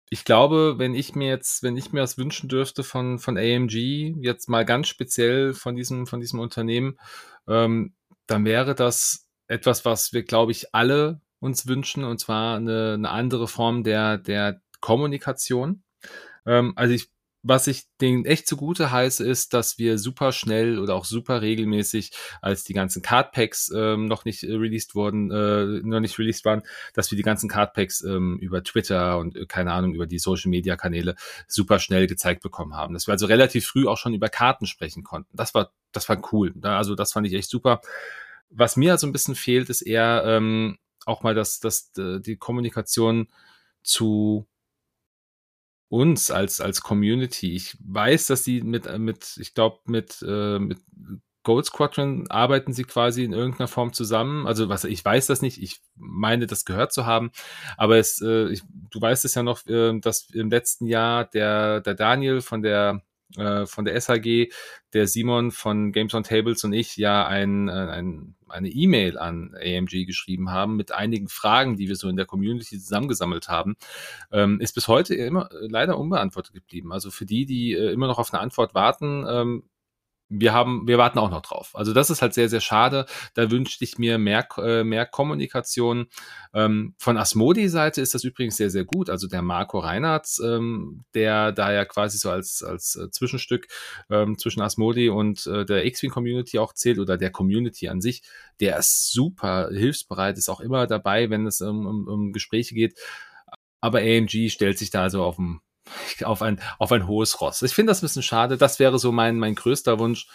ich glaube, wenn ich mir jetzt, wenn ich mir was wünschen dürfte von, von AMG, jetzt mal ganz speziell von diesem, von diesem Unternehmen, ähm, dann wäre das etwas, was wir, glaube ich, alle uns wünschen, und zwar eine, eine andere Form der, der Kommunikation. Ähm, also ich was ich denen echt zugute heiße, ist, dass wir super schnell oder auch super regelmäßig, als die ganzen Cardpacks ähm, noch nicht äh, released wurden, äh, noch nicht released waren, dass wir die ganzen Cardpacks ähm, über Twitter und äh, keine Ahnung über die Social Media Kanäle super schnell gezeigt bekommen haben. Dass wir also relativ früh auch schon über Karten sprechen konnten. Das war, das war cool. Also das fand ich echt super. Was mir also ein bisschen fehlt, ist eher ähm, auch mal das, das, äh, die Kommunikation zu uns als, als Community. Ich weiß, dass sie mit, äh, mit ich glaube, mit, äh, mit Gold Squadron arbeiten sie quasi in irgendeiner Form zusammen. Also was ich weiß das nicht, ich meine das gehört zu haben, aber es, äh, ich, du weißt es ja noch, äh, dass im letzten Jahr der, der Daniel von der äh, von der SAG, der Simon von Games on Tables und ich ja ein, äh, ein, eine E-Mail an AMG geschrieben haben mit einigen Fragen, die wir so in der Community zusammengesammelt haben, ähm, ist bis heute immer leider unbeantwortet geblieben. Also für die, die äh, immer noch auf eine Antwort warten, ähm, wir haben, wir warten auch noch drauf. Also das ist halt sehr, sehr schade. Da wünschte ich mir mehr, äh, mehr Kommunikation. Ähm, von Asmodi-Seite ist das übrigens sehr, sehr gut. Also der Marco Reinhardt, ähm, der da ja quasi so als, als äh, Zwischenstück ähm, zwischen Asmodi und äh, der X-Wing-Community auch zählt oder der Community an sich, der ist super hilfsbereit, ist auch immer dabei, wenn es um, um, um Gespräche geht. Aber AMG stellt sich da also auf dem auf ein, auf ein hohes Ross. Ich finde das ein bisschen schade. Das wäre so mein, mein größter Wunsch.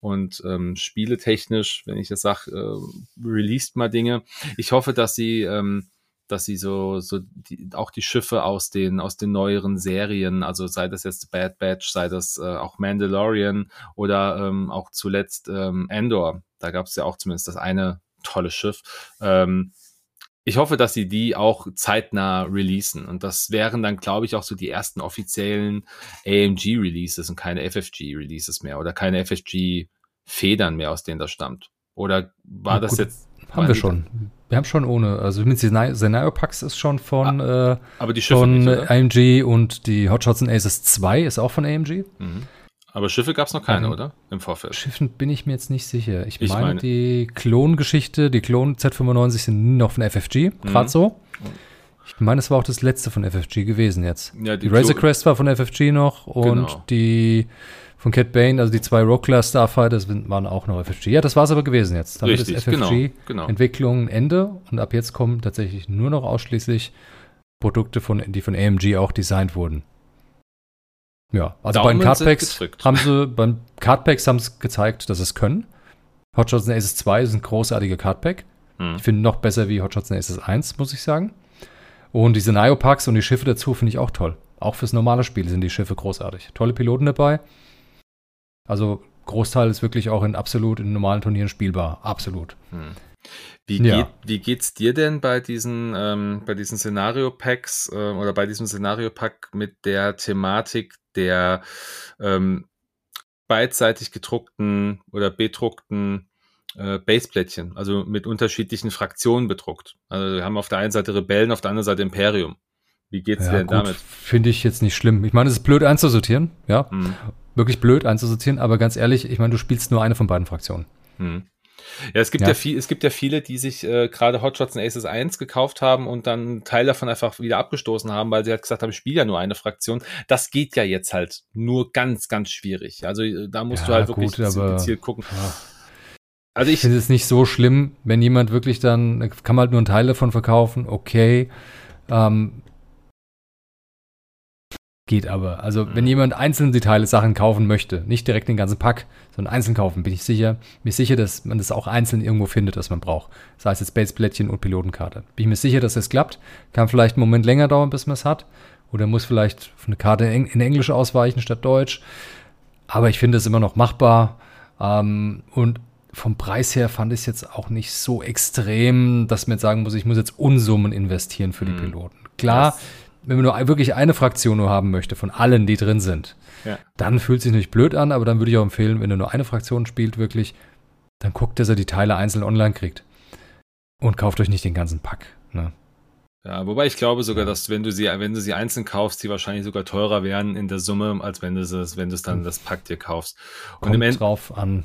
Und ähm, spieletechnisch, wenn ich jetzt sage, äh, released mal Dinge. Ich hoffe, dass sie, ähm, dass sie so, so die, auch die Schiffe aus den, aus den neueren Serien, also sei das jetzt Bad Batch, sei das äh, auch Mandalorian oder ähm, auch zuletzt ähm, Endor. Da gab es ja auch zumindest das eine tolle Schiff. Ähm, ich hoffe, dass sie die auch zeitnah releasen. Und das wären dann, glaube ich, auch so die ersten offiziellen AMG-Releases und keine FFG-Releases mehr oder keine FFG-Federn mehr, aus denen das stammt. Oder war ja, das gut, jetzt. Haben wir schon. Wir haben schon ohne. Also mit Scenario Packs ist schon von, ah, äh, aber die Schiffe von nicht, AMG und die Hotshots and Aces 2 ist auch von AMG. Mhm. Aber Schiffe gab es noch keine, ähm, oder? Im Vorfeld. Schiffen bin ich mir jetzt nicht sicher. Ich, ich meine, meine, die Klongeschichte, die Klon Z95 sind noch von FFG, gerade mhm. so. Ich meine, es war auch das letzte von FFG gewesen jetzt. Ja, die, die Razor Crest war von FFG noch und genau. die von Cat Bane, also die zwei Rockler Starfighters waren auch noch FFG. Ja, das war es aber gewesen jetzt. Damit Richtig, ist FFG genau, genau. Entwicklung Ende und ab jetzt kommen tatsächlich nur noch ausschließlich Produkte von, die von AMG auch designt wurden. Ja, also Daumen bei den Cardpacks haben sie, beim Cardpacks haben sie gezeigt, dass sie es können. Hotshots and Aces 2 ist ein großartiger Cardpack. Hm. Ich finde noch besser wie Hotshots and Aces 1, muss ich sagen. Und diese Nio-Packs und die Schiffe dazu finde ich auch toll. Auch fürs normale Spiel sind die Schiffe großartig. Tolle Piloten dabei. Also Großteil ist wirklich auch in absolut in normalen Turnieren spielbar. Absolut. Hm. Wie, ja. geht, wie geht's dir denn bei diesen, ähm, bei diesen Szenario-Packs äh, oder bei diesem Szenario-Pack mit der Thematik der ähm, beidseitig gedruckten oder bedruckten äh, Baseplättchen, also mit unterschiedlichen Fraktionen bedruckt. Also wir haben auf der einen Seite Rebellen, auf der anderen Seite Imperium. Wie geht's ja, dir denn gut, damit? Finde ich jetzt nicht schlimm. Ich meine, es ist blöd einzusortieren, ja. Mhm. Wirklich blöd einzusortieren, aber ganz ehrlich, ich meine, du spielst nur eine von beiden Fraktionen. Mhm. Ja, es gibt ja, ja viel, es gibt ja viele, die sich äh, gerade Hotshots und Aces 1 gekauft haben und dann einen Teil davon einfach wieder abgestoßen haben, weil sie halt gesagt haben, ich spiele ja nur eine Fraktion. Das geht ja jetzt halt nur ganz, ganz schwierig. Also äh, da musst ja, du halt wirklich gut, gezielt gucken. Ja. Also ich, ich finde es nicht so schlimm, wenn jemand wirklich dann, kann man halt nur einen Teil davon verkaufen, okay. Ähm, Geht aber. Also, mhm. wenn jemand einzeln die Teile Sachen kaufen möchte, nicht direkt den ganzen Pack, sondern einzeln kaufen, bin ich sicher, mir sicher, dass man das auch einzeln irgendwo findet, was man braucht. Sei es jetzt Baseplättchen und Pilotenkarte. Bin ich mir sicher, dass das klappt. Kann vielleicht einen Moment länger dauern, bis man es hat. oder muss vielleicht eine Karte in Englisch ausweichen statt Deutsch. Aber ich finde es immer noch machbar. Ähm, und vom Preis her fand ich es jetzt auch nicht so extrem, dass man jetzt sagen muss, ich muss jetzt Unsummen investieren für die mhm. Piloten. Klar, das wenn man nur wirklich eine Fraktion nur haben möchte von allen, die drin sind, ja. dann fühlt es sich natürlich blöd an, aber dann würde ich auch empfehlen, wenn er nur eine Fraktion spielt, wirklich, dann guckt, dass er die Teile einzeln online kriegt. Und kauft euch nicht den ganzen Pack. Ne? Ja, wobei ich glaube sogar, dass wenn du sie, wenn du sie einzeln kaufst, die wahrscheinlich sogar teurer wären in der Summe, als wenn du es, wenn du es dann hm. das Pack dir kaufst. Und Kommt im End drauf an,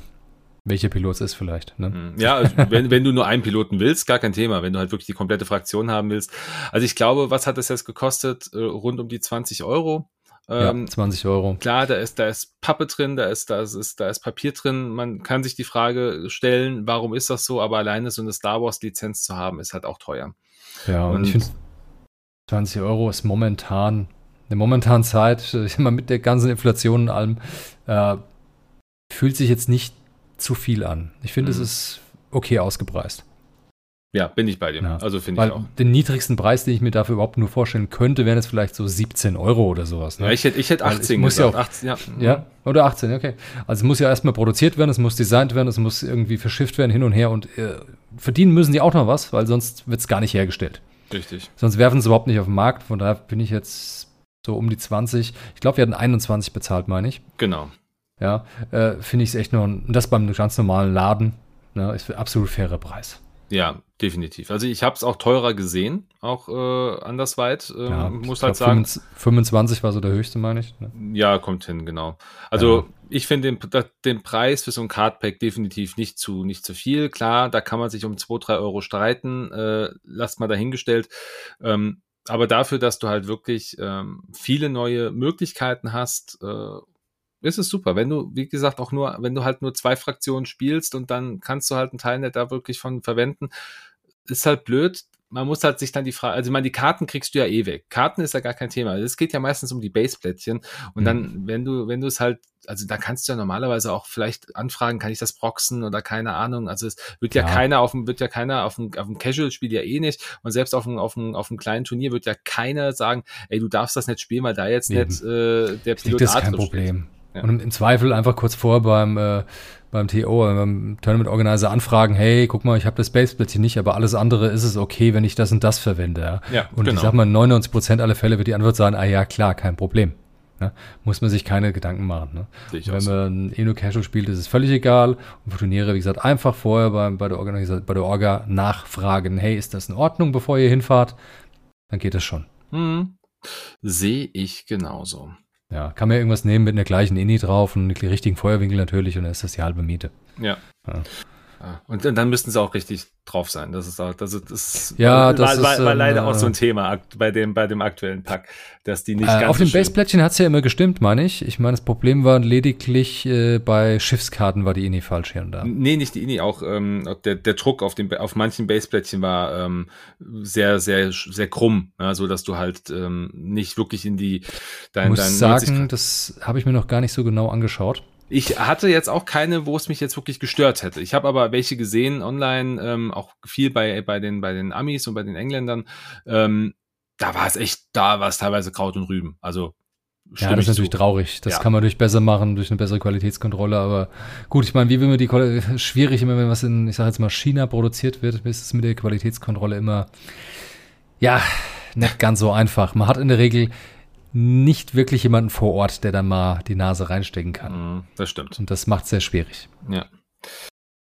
welcher Pilot es ist vielleicht. Ne? Hm. Ja, also wenn, wenn du nur einen Piloten willst, gar kein Thema. Wenn du halt wirklich die komplette Fraktion haben willst. Also ich glaube, was hat das jetzt gekostet? Äh, rund um die 20 Euro. Ähm, ja, 20 Euro. Klar, da ist, da ist Pappe drin, da ist, da ist, da ist Papier drin. Man kann sich die Frage stellen, warum ist das so? Aber alleine so eine Star Wars Lizenz zu haben, ist halt auch teuer. Ja, und, und ich finde, 20 Euro ist momentan, in der momentanen Zeit, mal mit der ganzen Inflation und allem, äh, fühlt sich jetzt nicht zu viel an. Ich finde, mhm. es ist okay ausgepreist. Ja, bin ich bei dir. Ja. Also finde ich auch. Den niedrigsten Preis, den ich mir dafür überhaupt nur vorstellen könnte, wären jetzt vielleicht so 17 Euro oder sowas. Ne? Ja, ich hätte, ich hätte 18 muss. Ja, auch, 18, ja. ja, oder 18, okay. Also es muss ja erstmal produziert werden, es muss designt werden, es muss irgendwie verschifft werden, hin und her und äh, verdienen müssen die auch noch was, weil sonst wird es gar nicht hergestellt. Richtig. Sonst werfen sie überhaupt nicht auf den Markt, von daher bin ich jetzt so um die 20. Ich glaube, wir hatten 21 bezahlt, meine ich. Genau. Ja, äh, finde ich es echt nur, und das beim ganz normalen Laden, ne, ist absolut fairer Preis. Ja, definitiv. Also ich habe es auch teurer gesehen, auch äh, andersweit. Ähm, ja, muss halt sagen. 25 war so der höchste, meine ich. Ne? Ja, kommt hin, genau. Also ja. ich finde den, den Preis für so ein Cardpack definitiv nicht zu, nicht zu viel. Klar, da kann man sich um 2, 3 Euro streiten. Äh, lasst mal dahingestellt. Ähm, aber dafür, dass du halt wirklich ähm, viele neue Möglichkeiten hast äh, ist es super. Wenn du, wie gesagt, auch nur, wenn du halt nur zwei Fraktionen spielst und dann kannst du halt einen Teil nicht da wirklich von verwenden, ist halt blöd. Man muss halt sich dann die Frage, also ich meine, die Karten kriegst du ja eh weg. Karten ist ja gar kein Thema. Es geht ja meistens um die Baseplättchen. Und mhm. dann, wenn du, wenn du es halt, also da kannst du ja normalerweise auch vielleicht anfragen, kann ich das proxen oder keine Ahnung. Also es wird ja, ja keiner auf dem, wird ja keiner auf dem, auf dem Casual-Spiel ja eh nicht. Und selbst auf dem, auf dem, auf dem kleinen Turnier wird ja keiner sagen, ey, du darfst das nicht spielen, weil da jetzt Eben. nicht äh, der Pilot Das ist kein Problem. Steht. Ja. Und im, Zweifel einfach kurz vor beim, äh, beim TO, äh, beim Tournament Organizer anfragen, hey, guck mal, ich habe das Baseball hier nicht, aber alles andere ist es okay, wenn ich das und das verwende. Ja, ja und genau. ich sag mal, in 99 Prozent aller Fälle wird die Antwort sein, ah ja, klar, kein Problem. Ne? Muss man sich keine Gedanken machen. Ne? Wenn man Eno Casual spielt, ist es völlig egal. Und für Turniere, wie gesagt, einfach vorher bei, bei, der Organisa bei der Orga nachfragen, hey, ist das in Ordnung, bevor ihr hinfahrt? Dann geht das schon. Hm. Sehe ich genauso. Ja, kann man irgendwas nehmen mit einer gleichen Inni drauf und richtigen Feuerwinkel natürlich und dann ist das die halbe Miete. Ja. ja. Und dann müssten sie auch richtig drauf sein. Das ist auch, das ist, das ja, das war, ist, war, war leider äh, auch so ein Thema bei dem, bei dem aktuellen Pack, dass die nicht äh, ganz. Auf so dem Baseplättchen hat es ja immer gestimmt, meine ich. Ich meine, das Problem war lediglich äh, bei Schiffskarten war die INI falsch hier und da. Nee, nicht die INI, auch ähm, der, der Druck auf, dem, auf manchen Baseplättchen war ähm, sehr, sehr, sehr krumm, ja, so dass du halt ähm, nicht wirklich in die dein, ich muss dein sagen, das habe ich mir noch gar nicht so genau angeschaut. Ich hatte jetzt auch keine, wo es mich jetzt wirklich gestört hätte. Ich habe aber welche gesehen online, ähm, auch viel bei, bei, den, bei den Amis und bei den Engländern. Ähm, da war es echt, da war es teilweise Kraut und Rüben. Also ja, das ist natürlich zu. traurig. Das ja. kann man durch besser machen, durch eine bessere Qualitätskontrolle. Aber gut, ich meine, wie will man die schwierig immer, wenn was in, ich sage jetzt mal, China produziert wird, ist es mit der Qualitätskontrolle immer ja nicht ganz so einfach. Man hat in der Regel nicht wirklich jemanden vor Ort, der da mal die Nase reinstecken kann. Mhm, das stimmt. Und das macht es sehr schwierig. Ja.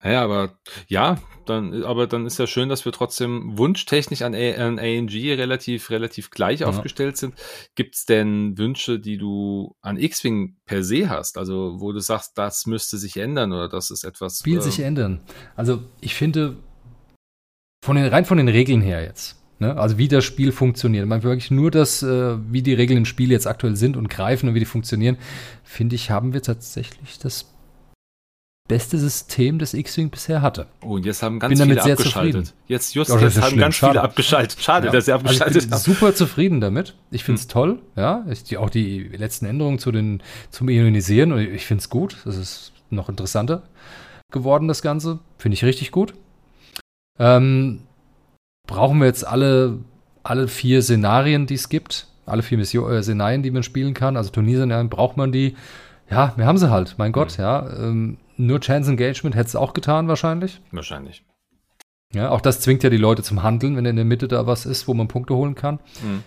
Naja, aber ja, dann, aber dann ist ja schön, dass wir trotzdem wunschtechnisch an, A, an ANG relativ, relativ gleich ja. aufgestellt sind. Gibt es denn Wünsche, die du an X-Wing per se hast? Also, wo du sagst, das müsste sich ändern oder das ist etwas. Spiel äh, sich ändern. Also, ich finde, von den, rein von den Regeln her jetzt, Ne? Also wie das Spiel funktioniert. Man wirklich nur das, äh, wie die Regeln im Spiel jetzt aktuell sind und greifen und wie die funktionieren, finde ich, haben wir tatsächlich das beste System, das X-Wing bisher hatte. Oh, und jetzt haben ganz bin viele sehr abgeschaltet. Zufrieden. Jetzt, just, jetzt haben schlimm. ganz Schade. viele abgeschaltet. Schade, ja. dass sie abgeschaltet also ich bin haben. super zufrieden damit. Ich finde es hm. toll. Ja, ich, auch die letzten Änderungen zu den, zum Ionisieren. Ich finde es gut. Das ist noch interessanter geworden, das Ganze. Finde ich richtig gut. Ähm, brauchen wir jetzt alle, alle vier Szenarien, die es gibt? alle vier Mission, äh, Szenarien, die man spielen kann. Also Turnierszenarien braucht man die. Ja, wir haben sie halt, mein Gott, mhm. ja. Ähm, nur Chance Engagement hätte es auch getan, wahrscheinlich. Wahrscheinlich. Ja, auch das zwingt ja die Leute zum Handeln, wenn in der Mitte da was ist, wo man Punkte holen kann. Mhm.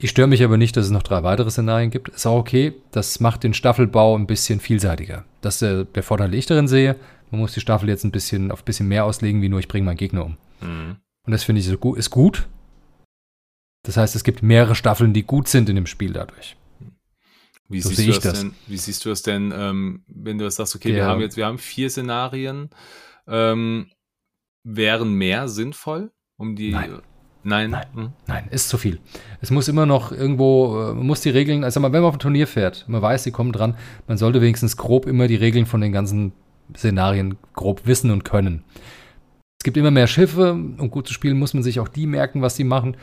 Ich störe mich aber nicht, dass es noch drei weitere Szenarien gibt. Ist auch okay. Das macht den Staffelbau ein bisschen vielseitiger. Das ist der, der Vorteil, den ich darin sehe. Man muss die Staffel jetzt ein bisschen auf ein bisschen mehr auslegen, wie nur ich bringe meinen Gegner um. Mhm. Und das finde ich so gut, ist gut. Das heißt, es gibt mehrere Staffeln, die gut sind in dem Spiel dadurch. Wie, so siehst, du das denn, wie siehst du das denn, ähm, wenn du sagst, okay, der, wir haben jetzt, wir haben vier Szenarien, ähm, wären mehr sinnvoll, um die. Nein. Nein. Nein, hm. nein, ist zu viel. Es muss immer noch irgendwo, man muss die Regeln, also wenn man auf ein Turnier fährt, man weiß, sie kommen dran, man sollte wenigstens grob immer die Regeln von den ganzen Szenarien grob wissen und können. Es gibt immer mehr Schiffe, um gut zu spielen, muss man sich auch die merken, was sie machen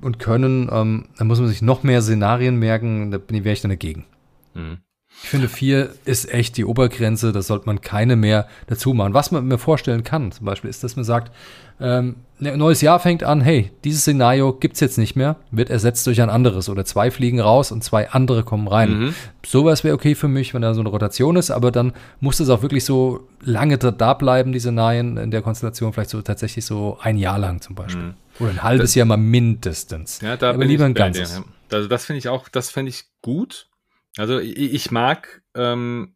und können. Ähm, dann muss man sich noch mehr Szenarien merken, da wäre ich dann dagegen. Mhm. Ich finde, vier ist echt die Obergrenze, da sollte man keine mehr dazu machen. Was man mir vorstellen kann, zum Beispiel, ist, dass man sagt, ähm, ein ne, neues Jahr fängt an, hey, dieses Szenario gibt es jetzt nicht mehr, wird ersetzt durch ein anderes oder zwei fliegen raus und zwei andere kommen rein. Mhm. Sowas wäre okay für mich, wenn da so eine Rotation ist, aber dann muss es auch wirklich so lange da bleiben, die Szenarien in der Konstellation, vielleicht so tatsächlich so ein Jahr lang zum Beispiel. Mhm. Oder ein halbes das, Jahr mal mindestens. Ja, da aber lieber ein ganzes. Dir. Also das finde ich auch, das finde ich gut. Also ich, ich mag, ähm,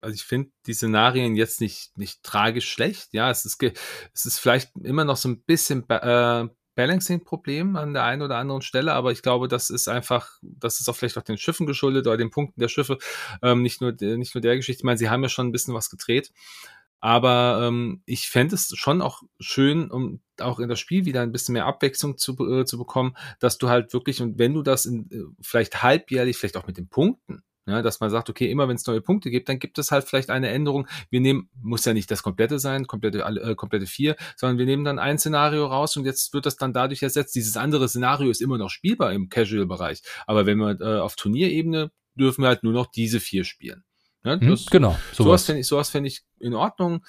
also ich finde die Szenarien jetzt nicht, nicht tragisch schlecht. Ja, es ist, es ist vielleicht immer noch so ein bisschen äh, Balancing-Problem an der einen oder anderen Stelle, aber ich glaube, das ist einfach, das ist auch vielleicht auch den Schiffen geschuldet oder den Punkten der Schiffe, ähm, nicht nur, nicht nur der Geschichte. Ich meine, sie haben ja schon ein bisschen was gedreht. Aber ähm, ich fände es schon auch schön, um auch in das Spiel wieder ein bisschen mehr Abwechslung zu, äh, zu bekommen, dass du halt wirklich, und wenn du das in, äh, vielleicht halbjährlich, vielleicht auch mit den Punkten, ja, dass man sagt, okay, immer wenn es neue Punkte gibt, dann gibt es halt vielleicht eine Änderung. Wir nehmen, muss ja nicht das komplette sein, komplette, äh, komplette vier, sondern wir nehmen dann ein Szenario raus und jetzt wird das dann dadurch ersetzt. Dieses andere Szenario ist immer noch spielbar im Casual-Bereich. Aber wenn wir äh, auf Turnierebene dürfen wir halt nur noch diese vier spielen. Ja, ne? das, genau. Sowas, sowas fände ich, sowas fänd ich in Ordnung.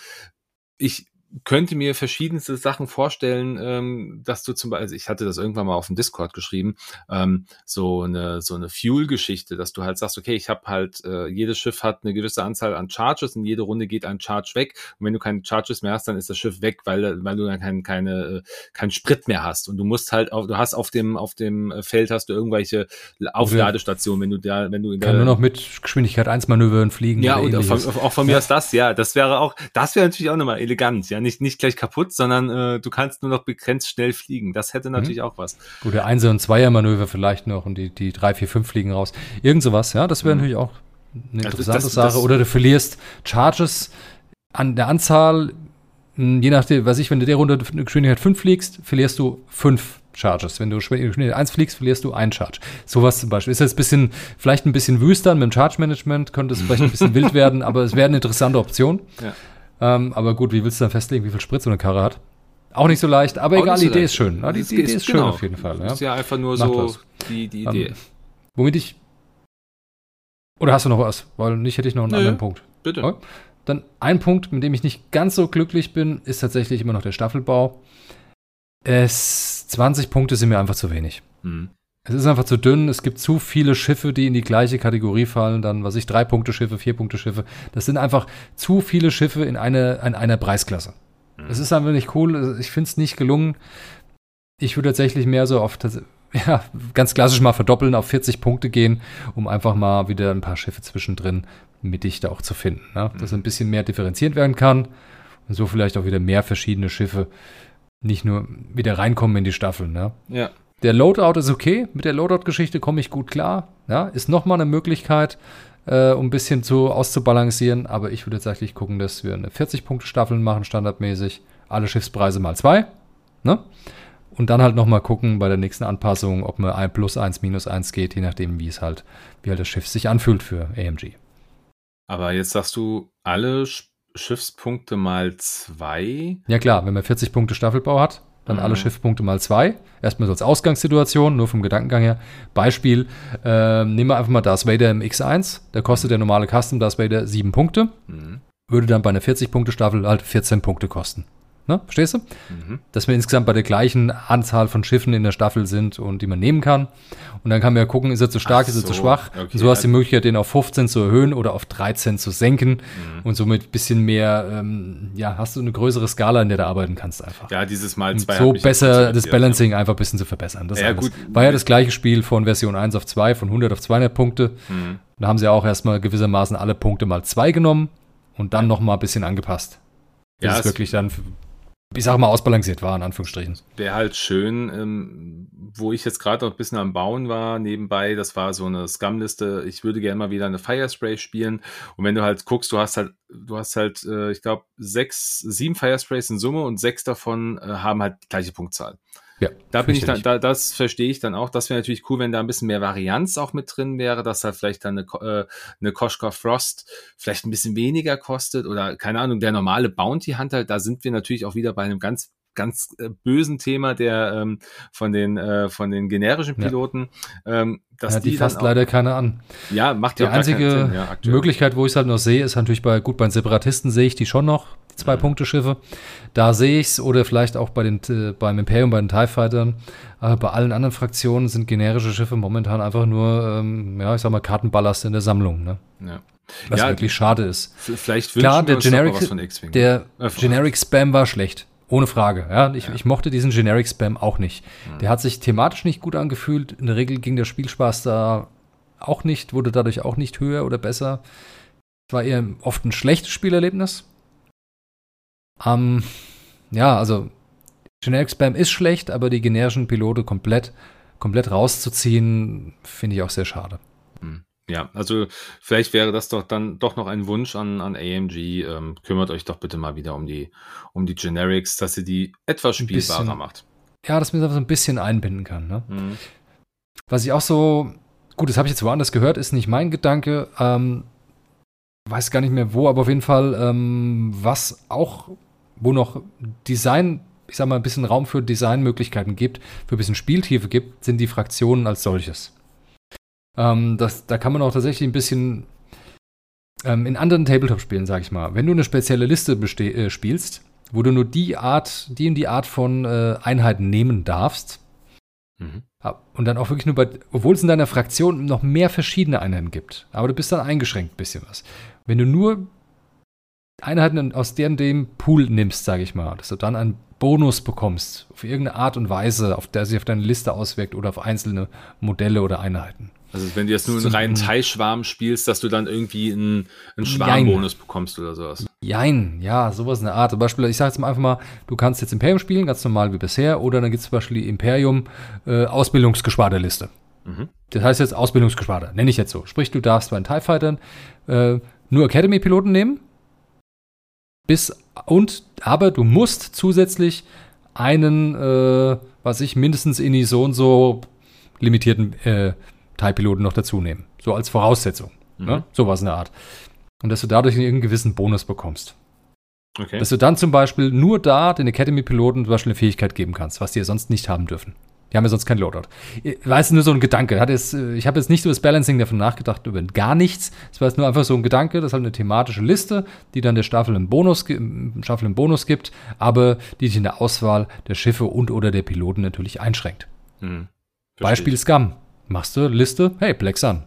Ich könnte mir verschiedenste Sachen vorstellen, ähm, dass du zum Beispiel, also ich hatte das irgendwann mal auf dem Discord geschrieben, ähm, so eine so eine Fuel-Geschichte, dass du halt sagst, okay, ich habe halt, äh, jedes Schiff hat eine gewisse Anzahl an Charges und jede Runde geht ein Charge weg. Und wenn du keine Charges mehr hast, dann ist das Schiff weg, weil weil du dann kein, keine äh, keinen Sprit mehr hast. Und du musst halt auf, du hast auf dem auf dem Feld hast du irgendwelche Aufladestationen, wenn du da wenn du in kann nur noch mit Geschwindigkeit 1 Manövern fliegen. Ja und von, auch von mir ist das, ja, das wäre auch, das wäre natürlich auch nochmal elegant, ja nicht, nicht gleich kaputt, sondern äh, du kannst nur noch begrenzt schnell fliegen. Das hätte natürlich mhm. auch was. Gut, der Einser- und Zweier-Manöver vielleicht noch und die, die drei, vier, fünf fliegen raus. Irgend sowas, ja, das wäre mhm. natürlich auch eine interessante das, das, Sache. Oder du verlierst Charges an der Anzahl, hm, je nachdem, was ich, wenn du der Runde Geschwindigkeit 5 fliegst, verlierst du 5 Charges. Wenn du Geschwindigkeit 1 fliegst, verlierst du einen Charge. Sowas zum Beispiel. Ist jetzt ein bisschen, vielleicht ein bisschen wüster mit dem Charge-Management, könnte es vielleicht ein bisschen wild werden, aber es wäre eine interessante Option. Ja. Ähm, aber gut, wie willst du dann festlegen, wie viel Sprit so eine Karre hat? Auch nicht so leicht, aber Auch egal, die Idee ist schön. Ja, die, die Idee ist schön genau. auf jeden Fall. Ja. Das ist ja einfach nur Macht so die, die Idee. Ähm, womit ich. Oder hast du noch was? Weil nicht hätte ich noch einen Nö, anderen Punkt. Bitte. Okay. Dann ein Punkt, mit dem ich nicht ganz so glücklich bin, ist tatsächlich immer noch der Staffelbau. Es 20 Punkte sind mir einfach zu wenig. Mhm. Es ist einfach zu dünn. Es gibt zu viele Schiffe, die in die gleiche Kategorie fallen. Dann, was ich, drei Punkte Schiffe, vier Punkte Schiffe. Das sind einfach zu viele Schiffe in, eine, in einer Preisklasse. Mhm. Es ist einfach nicht cool. Ich finde es nicht gelungen. Ich würde tatsächlich mehr so auf, ja, ganz klassisch mal verdoppeln, auf 40 Punkte gehen, um einfach mal wieder ein paar Schiffe zwischendrin mittig da auch zu finden. Ne? Dass ein bisschen mehr differenziert werden kann und so vielleicht auch wieder mehr verschiedene Schiffe nicht nur wieder reinkommen in die Staffel. Ne? Ja. Der Loadout ist okay. Mit der Loadout-Geschichte komme ich gut klar. Ja, ist nochmal eine Möglichkeit, äh, um ein bisschen zu auszubalancieren. Aber ich würde tatsächlich gucken, dass wir eine 40-Punkte-Staffel machen, standardmäßig. Alle Schiffspreise mal zwei. Ne? Und dann halt nochmal gucken bei der nächsten Anpassung, ob man ein plus eins, minus eins geht, je nachdem, wie es halt, wie halt das Schiff sich anfühlt für AMG. Aber jetzt sagst du, alle Schiffspunkte mal zwei. Ja klar, wenn man 40 Punkte Staffelbau hat, dann mhm. alle Schiffpunkte mal zwei. Erstmal so als Ausgangssituation, nur vom Gedankengang her. Beispiel, äh, nehmen wir einfach mal Darth Vader im X1, da kostet der normale Custom Darth Vader sieben Punkte. Mhm. Würde dann bei einer 40-Punkte-Staffel halt 14 Punkte kosten. Ne? Verstehst du? Mhm. Dass wir insgesamt bei der gleichen Anzahl von Schiffen in der Staffel sind und die man nehmen kann. Und dann kann man ja gucken, ist er zu stark, Ach ist er zu schwach. Okay, so hast du die Möglichkeit, den auf 15 zu erhöhen oder auf 13 zu senken. Mhm. Und somit ein bisschen mehr, ähm, ja, hast du eine größere Skala, in der du arbeiten kannst einfach. Ja, dieses Mal zwei. so besser das Balancing einfach ein bisschen zu verbessern. Das ja, gut. War ja das gleiche Spiel von Version 1 auf 2, von 100 auf 200 Punkte. Mhm. Da haben sie auch erstmal gewissermaßen alle Punkte mal zwei genommen und dann noch mal ein bisschen angepasst. Das ja, ist wirklich dann ich sag mal, ausbalanciert war, in Anführungsstrichen. Wäre halt schön, ähm, wo ich jetzt gerade noch ein bisschen am Bauen war, nebenbei, das war so eine Scum-Liste, ich würde gerne mal wieder eine Firespray spielen. Und wenn du halt guckst, du hast halt, du hast halt, äh, ich glaube, sechs, sieben Firesprays in Summe und sechs davon äh, haben halt gleiche Punktzahl. Ja, da bin ich dann, da, das verstehe ich dann auch. Das wäre natürlich cool, wenn da ein bisschen mehr Varianz auch mit drin wäre, dass halt vielleicht dann eine, äh, eine Koschka Frost vielleicht ein bisschen weniger kostet oder keine Ahnung, der normale Bounty Hunter, da sind wir natürlich auch wieder bei einem ganz ganz äh, bösen Thema der ähm, von den äh, von den generischen Piloten. Ja. Ähm, dass ja, die, die fasst leider keine an. Ja, macht ja Die einzige Sinn, ja, Möglichkeit, wo ich es halt noch sehe, ist natürlich bei gut bei den Separatisten sehe ich die schon noch zwei mhm. Punkte Schiffe. Da sehe ich es oder vielleicht auch bei den äh, beim Imperium bei den Tie Fightern. Aber bei allen anderen Fraktionen sind generische Schiffe momentan einfach nur ähm, ja ich sag mal Kartenballast in der Sammlung. Ne? Ja. Was ja, wirklich schade ist. Vielleicht Klar, der Generic, der äh, Generic Spam war schlecht. Ohne Frage. Ja, ich, ja. ich mochte diesen Generic Spam auch nicht. Mhm. Der hat sich thematisch nicht gut angefühlt. In der Regel ging der Spielspaß da auch nicht, wurde dadurch auch nicht höher oder besser. Es war eher oft ein schlechtes Spielerlebnis. Ähm, ja, also Generic Spam ist schlecht, aber die generischen Pilote komplett, komplett rauszuziehen, finde ich auch sehr schade. Hm. Ja, also vielleicht wäre das doch dann doch noch ein Wunsch an, an AMG. Ähm, kümmert euch doch bitte mal wieder um die, um die Generics, dass ihr die etwas spielbarer bisschen, macht. Ja, dass man das so ein bisschen einbinden kann. Ne? Mhm. Was ich auch so, gut, das habe ich jetzt woanders gehört, ist nicht mein Gedanke. Ähm, weiß gar nicht mehr wo, aber auf jeden Fall, ähm, was auch wo noch Design, ich sag mal, ein bisschen Raum für Designmöglichkeiten gibt, für ein bisschen Spieltiefe gibt, sind die Fraktionen als solches. Ähm, das, da kann man auch tatsächlich ein bisschen ähm, in anderen Tabletop-Spielen, sag ich mal, wenn du eine spezielle Liste äh, spielst, wo du nur die Art, die in die Art von äh, Einheiten nehmen darfst, mhm. und dann auch wirklich nur bei, obwohl es in deiner Fraktion noch mehr verschiedene Einheiten gibt, aber du bist dann eingeschränkt ein bisschen was. Wenn du nur Einheiten aus deren dem Pool nimmst, sage ich mal, dass du dann einen Bonus bekommst, auf irgendeine Art und Weise, auf der sich auf deine Liste auswirkt oder auf einzelne Modelle oder Einheiten. Also wenn du jetzt nur einen reinen Teilschwarm spielst, dass du dann irgendwie einen, einen Schwarmbonus bekommst oder sowas. Jein, ja, sowas in der Art. Zum Beispiel, ich sage jetzt mal einfach mal, du kannst jetzt Imperium spielen, ganz normal wie bisher, oder dann gibt es zum Beispiel die Imperium äh, Ausbildungsgeschwaderliste. Mhm. Das heißt jetzt Ausbildungsgeschwader, nenne ich jetzt so. Sprich, du darfst bei den TIE Fightern äh, nur Academy-Piloten nehmen, bis und aber du musst zusätzlich einen, äh, was ich mindestens in die so und so limitierten äh, Teilpiloten noch dazu nehmen. So als Voraussetzung. Mhm. Ne? was in der Art. Und dass du dadurch einen gewissen Bonus bekommst. Okay. Dass du dann zum Beispiel nur da den Academy-Piloten zum Beispiel eine Fähigkeit geben kannst, was die ja sonst nicht haben dürfen. Die haben ja sonst kein Loadout. War es nur so ein Gedanke. Hat jetzt, äh, ich habe jetzt nicht über das Balancing davon nachgedacht, über gar nichts. Es war jetzt nur einfach so ein Gedanke, das ist halt eine thematische Liste, die dann der Staffel im Bonus, Staffel im Bonus gibt, aber die sich in der Auswahl der Schiffe und oder der Piloten natürlich einschränkt. Hm, Beispiel Scum. Machst du Liste, hey, Black Sun.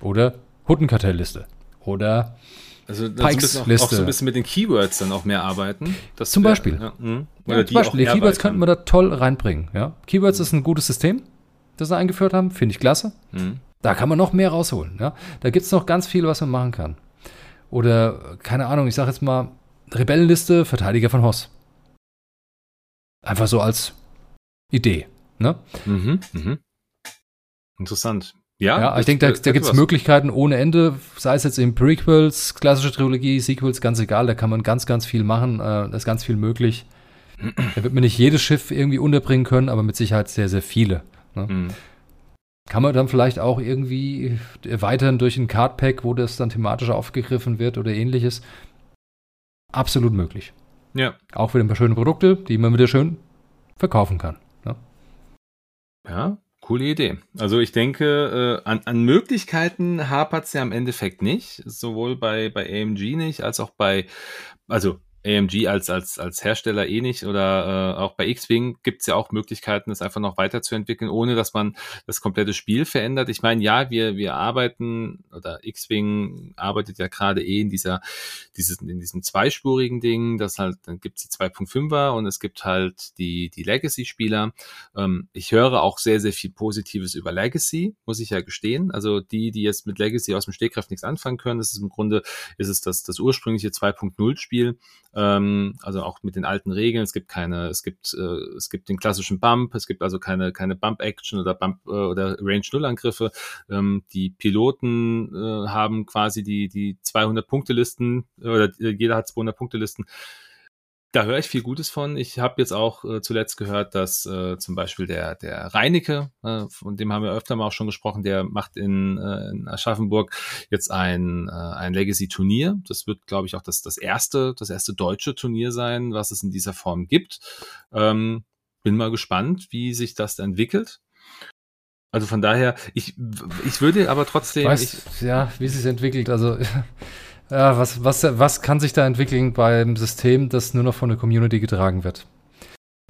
Oder Huttenkartell-Liste. Oder also Pikes Liste. Auch so ein bisschen mit den Keywords dann auch mehr arbeiten. Zum wär, Beispiel. Ja, hm. ja, zum Beispiel. Die Keywords könnten wir da toll reinbringen. Ja? Keywords ist ein gutes System, das sie eingeführt haben. Finde ich klasse. Mhm. Da kann man noch mehr rausholen. Ja? Da gibt es noch ganz viel, was man machen kann. Oder, keine Ahnung, ich sage jetzt mal, Rebellenliste, Verteidiger von Hoss. Einfach so als Idee. Ne? Mhm, mhm. Interessant. Ja, ja ich denke, da, da gibt es Möglichkeiten ohne Ende, sei es jetzt in Prequels, klassische Trilogie, Sequels, ganz egal, da kann man ganz, ganz viel machen, äh, da ist ganz viel möglich. Da wird man nicht jedes Schiff irgendwie unterbringen können, aber mit Sicherheit sehr, sehr viele. Ne? Mhm. Kann man dann vielleicht auch irgendwie erweitern durch ein Cardpack, wo das dann thematisch aufgegriffen wird oder ähnliches. Absolut möglich. Ja. Auch für ein paar schöne Produkte, die man wieder schön verkaufen kann. Ne? Ja, Coole Idee. Also ich denke, äh, an, an Möglichkeiten hapert es ja im Endeffekt nicht. Sowohl bei, bei AMG nicht, als auch bei, also AMG als, als, als Hersteller eh nicht oder äh, auch bei X-Wing gibt es ja auch Möglichkeiten, das einfach noch weiterzuentwickeln, ohne dass man das komplette Spiel verändert. Ich meine, ja, wir, wir arbeiten oder X-Wing arbeitet ja gerade eh in dieser, dieses, in diesem zweispurigen Ding, das halt, dann gibt's die 2.5er und es gibt halt die, die Legacy-Spieler. Ähm, ich höre auch sehr, sehr viel Positives über Legacy, muss ich ja gestehen. Also die, die jetzt mit Legacy aus dem Stegreif nichts anfangen können, das ist im Grunde, ist es das, das ursprüngliche 2.0-Spiel ähm, also auch mit den alten Regeln. Es gibt keine, es gibt, äh, es gibt den klassischen Bump, es gibt also keine, keine Bump-Action oder Bump äh, oder Range-Null-Angriffe. Ähm, die Piloten äh, haben quasi die, die 200-Punkte-Listen oder jeder hat 200-Punkte-Listen da höre ich viel Gutes von. Ich habe jetzt auch äh, zuletzt gehört, dass äh, zum Beispiel der, der Reinecke, äh, von dem haben wir öfter mal auch schon gesprochen, der macht in, äh, in Aschaffenburg jetzt ein, äh, ein Legacy-Turnier. Das wird, glaube ich, auch das, das erste, das erste deutsche Turnier sein, was es in dieser Form gibt. Ähm, bin mal gespannt, wie sich das entwickelt. Also von daher, ich, ich würde aber trotzdem. Weißt, ich, ja, wie sich entwickelt. Also Ja, was, was, was kann sich da entwickeln beim System, das nur noch von der Community getragen wird?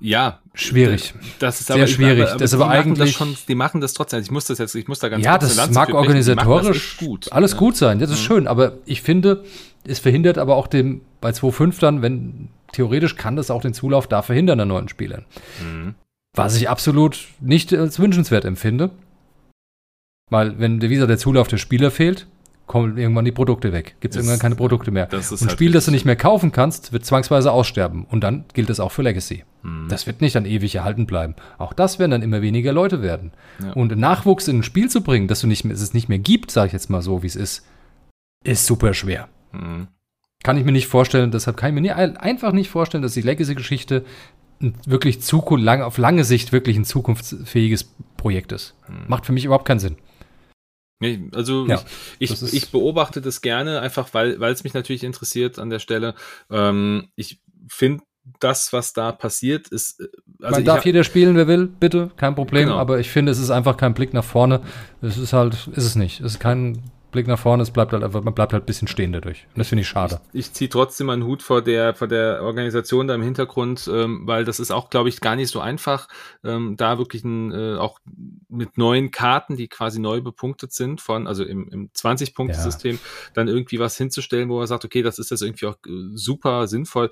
Ja, schwierig. Das ist sehr aber, schwierig. Aber, aber das aber eigentlich schon, die machen das trotzdem. Ich muss das jetzt, ich muss da ganz ja, das mag organisatorisch das gut. alles ja. gut sein. Das ist mhm. schön. Aber ich finde, es verhindert aber auch dem bei 2.5 dann, wenn theoretisch kann das auch den Zulauf da verhindern an neuen Spielern. Mhm. Was ich absolut nicht als wünschenswert empfinde. Weil, wenn wie gesagt, der Zulauf der Spieler fehlt, kommen irgendwann die Produkte weg. Gibt es irgendwann keine Produkte mehr. Das ist und ein halt Spiel, das du nicht mehr kaufen kannst, wird zwangsweise aussterben. Und dann gilt das auch für Legacy. Hm. Das wird nicht dann ewig erhalten bleiben. Auch das werden dann immer weniger Leute werden. Ja. Und Nachwuchs in ein Spiel zu bringen, dass du nicht mehr, es nicht mehr gibt, sage ich jetzt mal so, wie es ist, ist super schwer. Hm. Kann ich mir nicht vorstellen, deshalb kann ich mir nie, einfach nicht vorstellen, dass die Legacy-Geschichte wirklich lang, auf lange Sicht wirklich ein zukunftsfähiges Projekt ist. Hm. Macht für mich überhaupt keinen Sinn. Also ja, ich, ich, ich, beobachte das gerne, einfach weil weil es mich natürlich interessiert an der Stelle. Ähm, ich finde das, was da passiert, ist. Äh, also Man darf jeder spielen, wer will, bitte, kein Problem. Genau. Aber ich finde, es ist einfach kein Blick nach vorne. Es ist halt, ist es nicht. Es ist kein Blick nach vorne, es bleibt halt einfach, man bleibt halt ein bisschen stehen dadurch. Und das finde ich schade. Ich, ich ziehe trotzdem einen Hut vor der, vor der Organisation da im Hintergrund, ähm, weil das ist auch, glaube ich, gar nicht so einfach, ähm, da wirklich ein, äh, auch mit neuen Karten, die quasi neu bepunktet sind von, also im, im 20-Punkte-System, ja. dann irgendwie was hinzustellen, wo man sagt, okay, das ist jetzt irgendwie auch äh, super sinnvoll.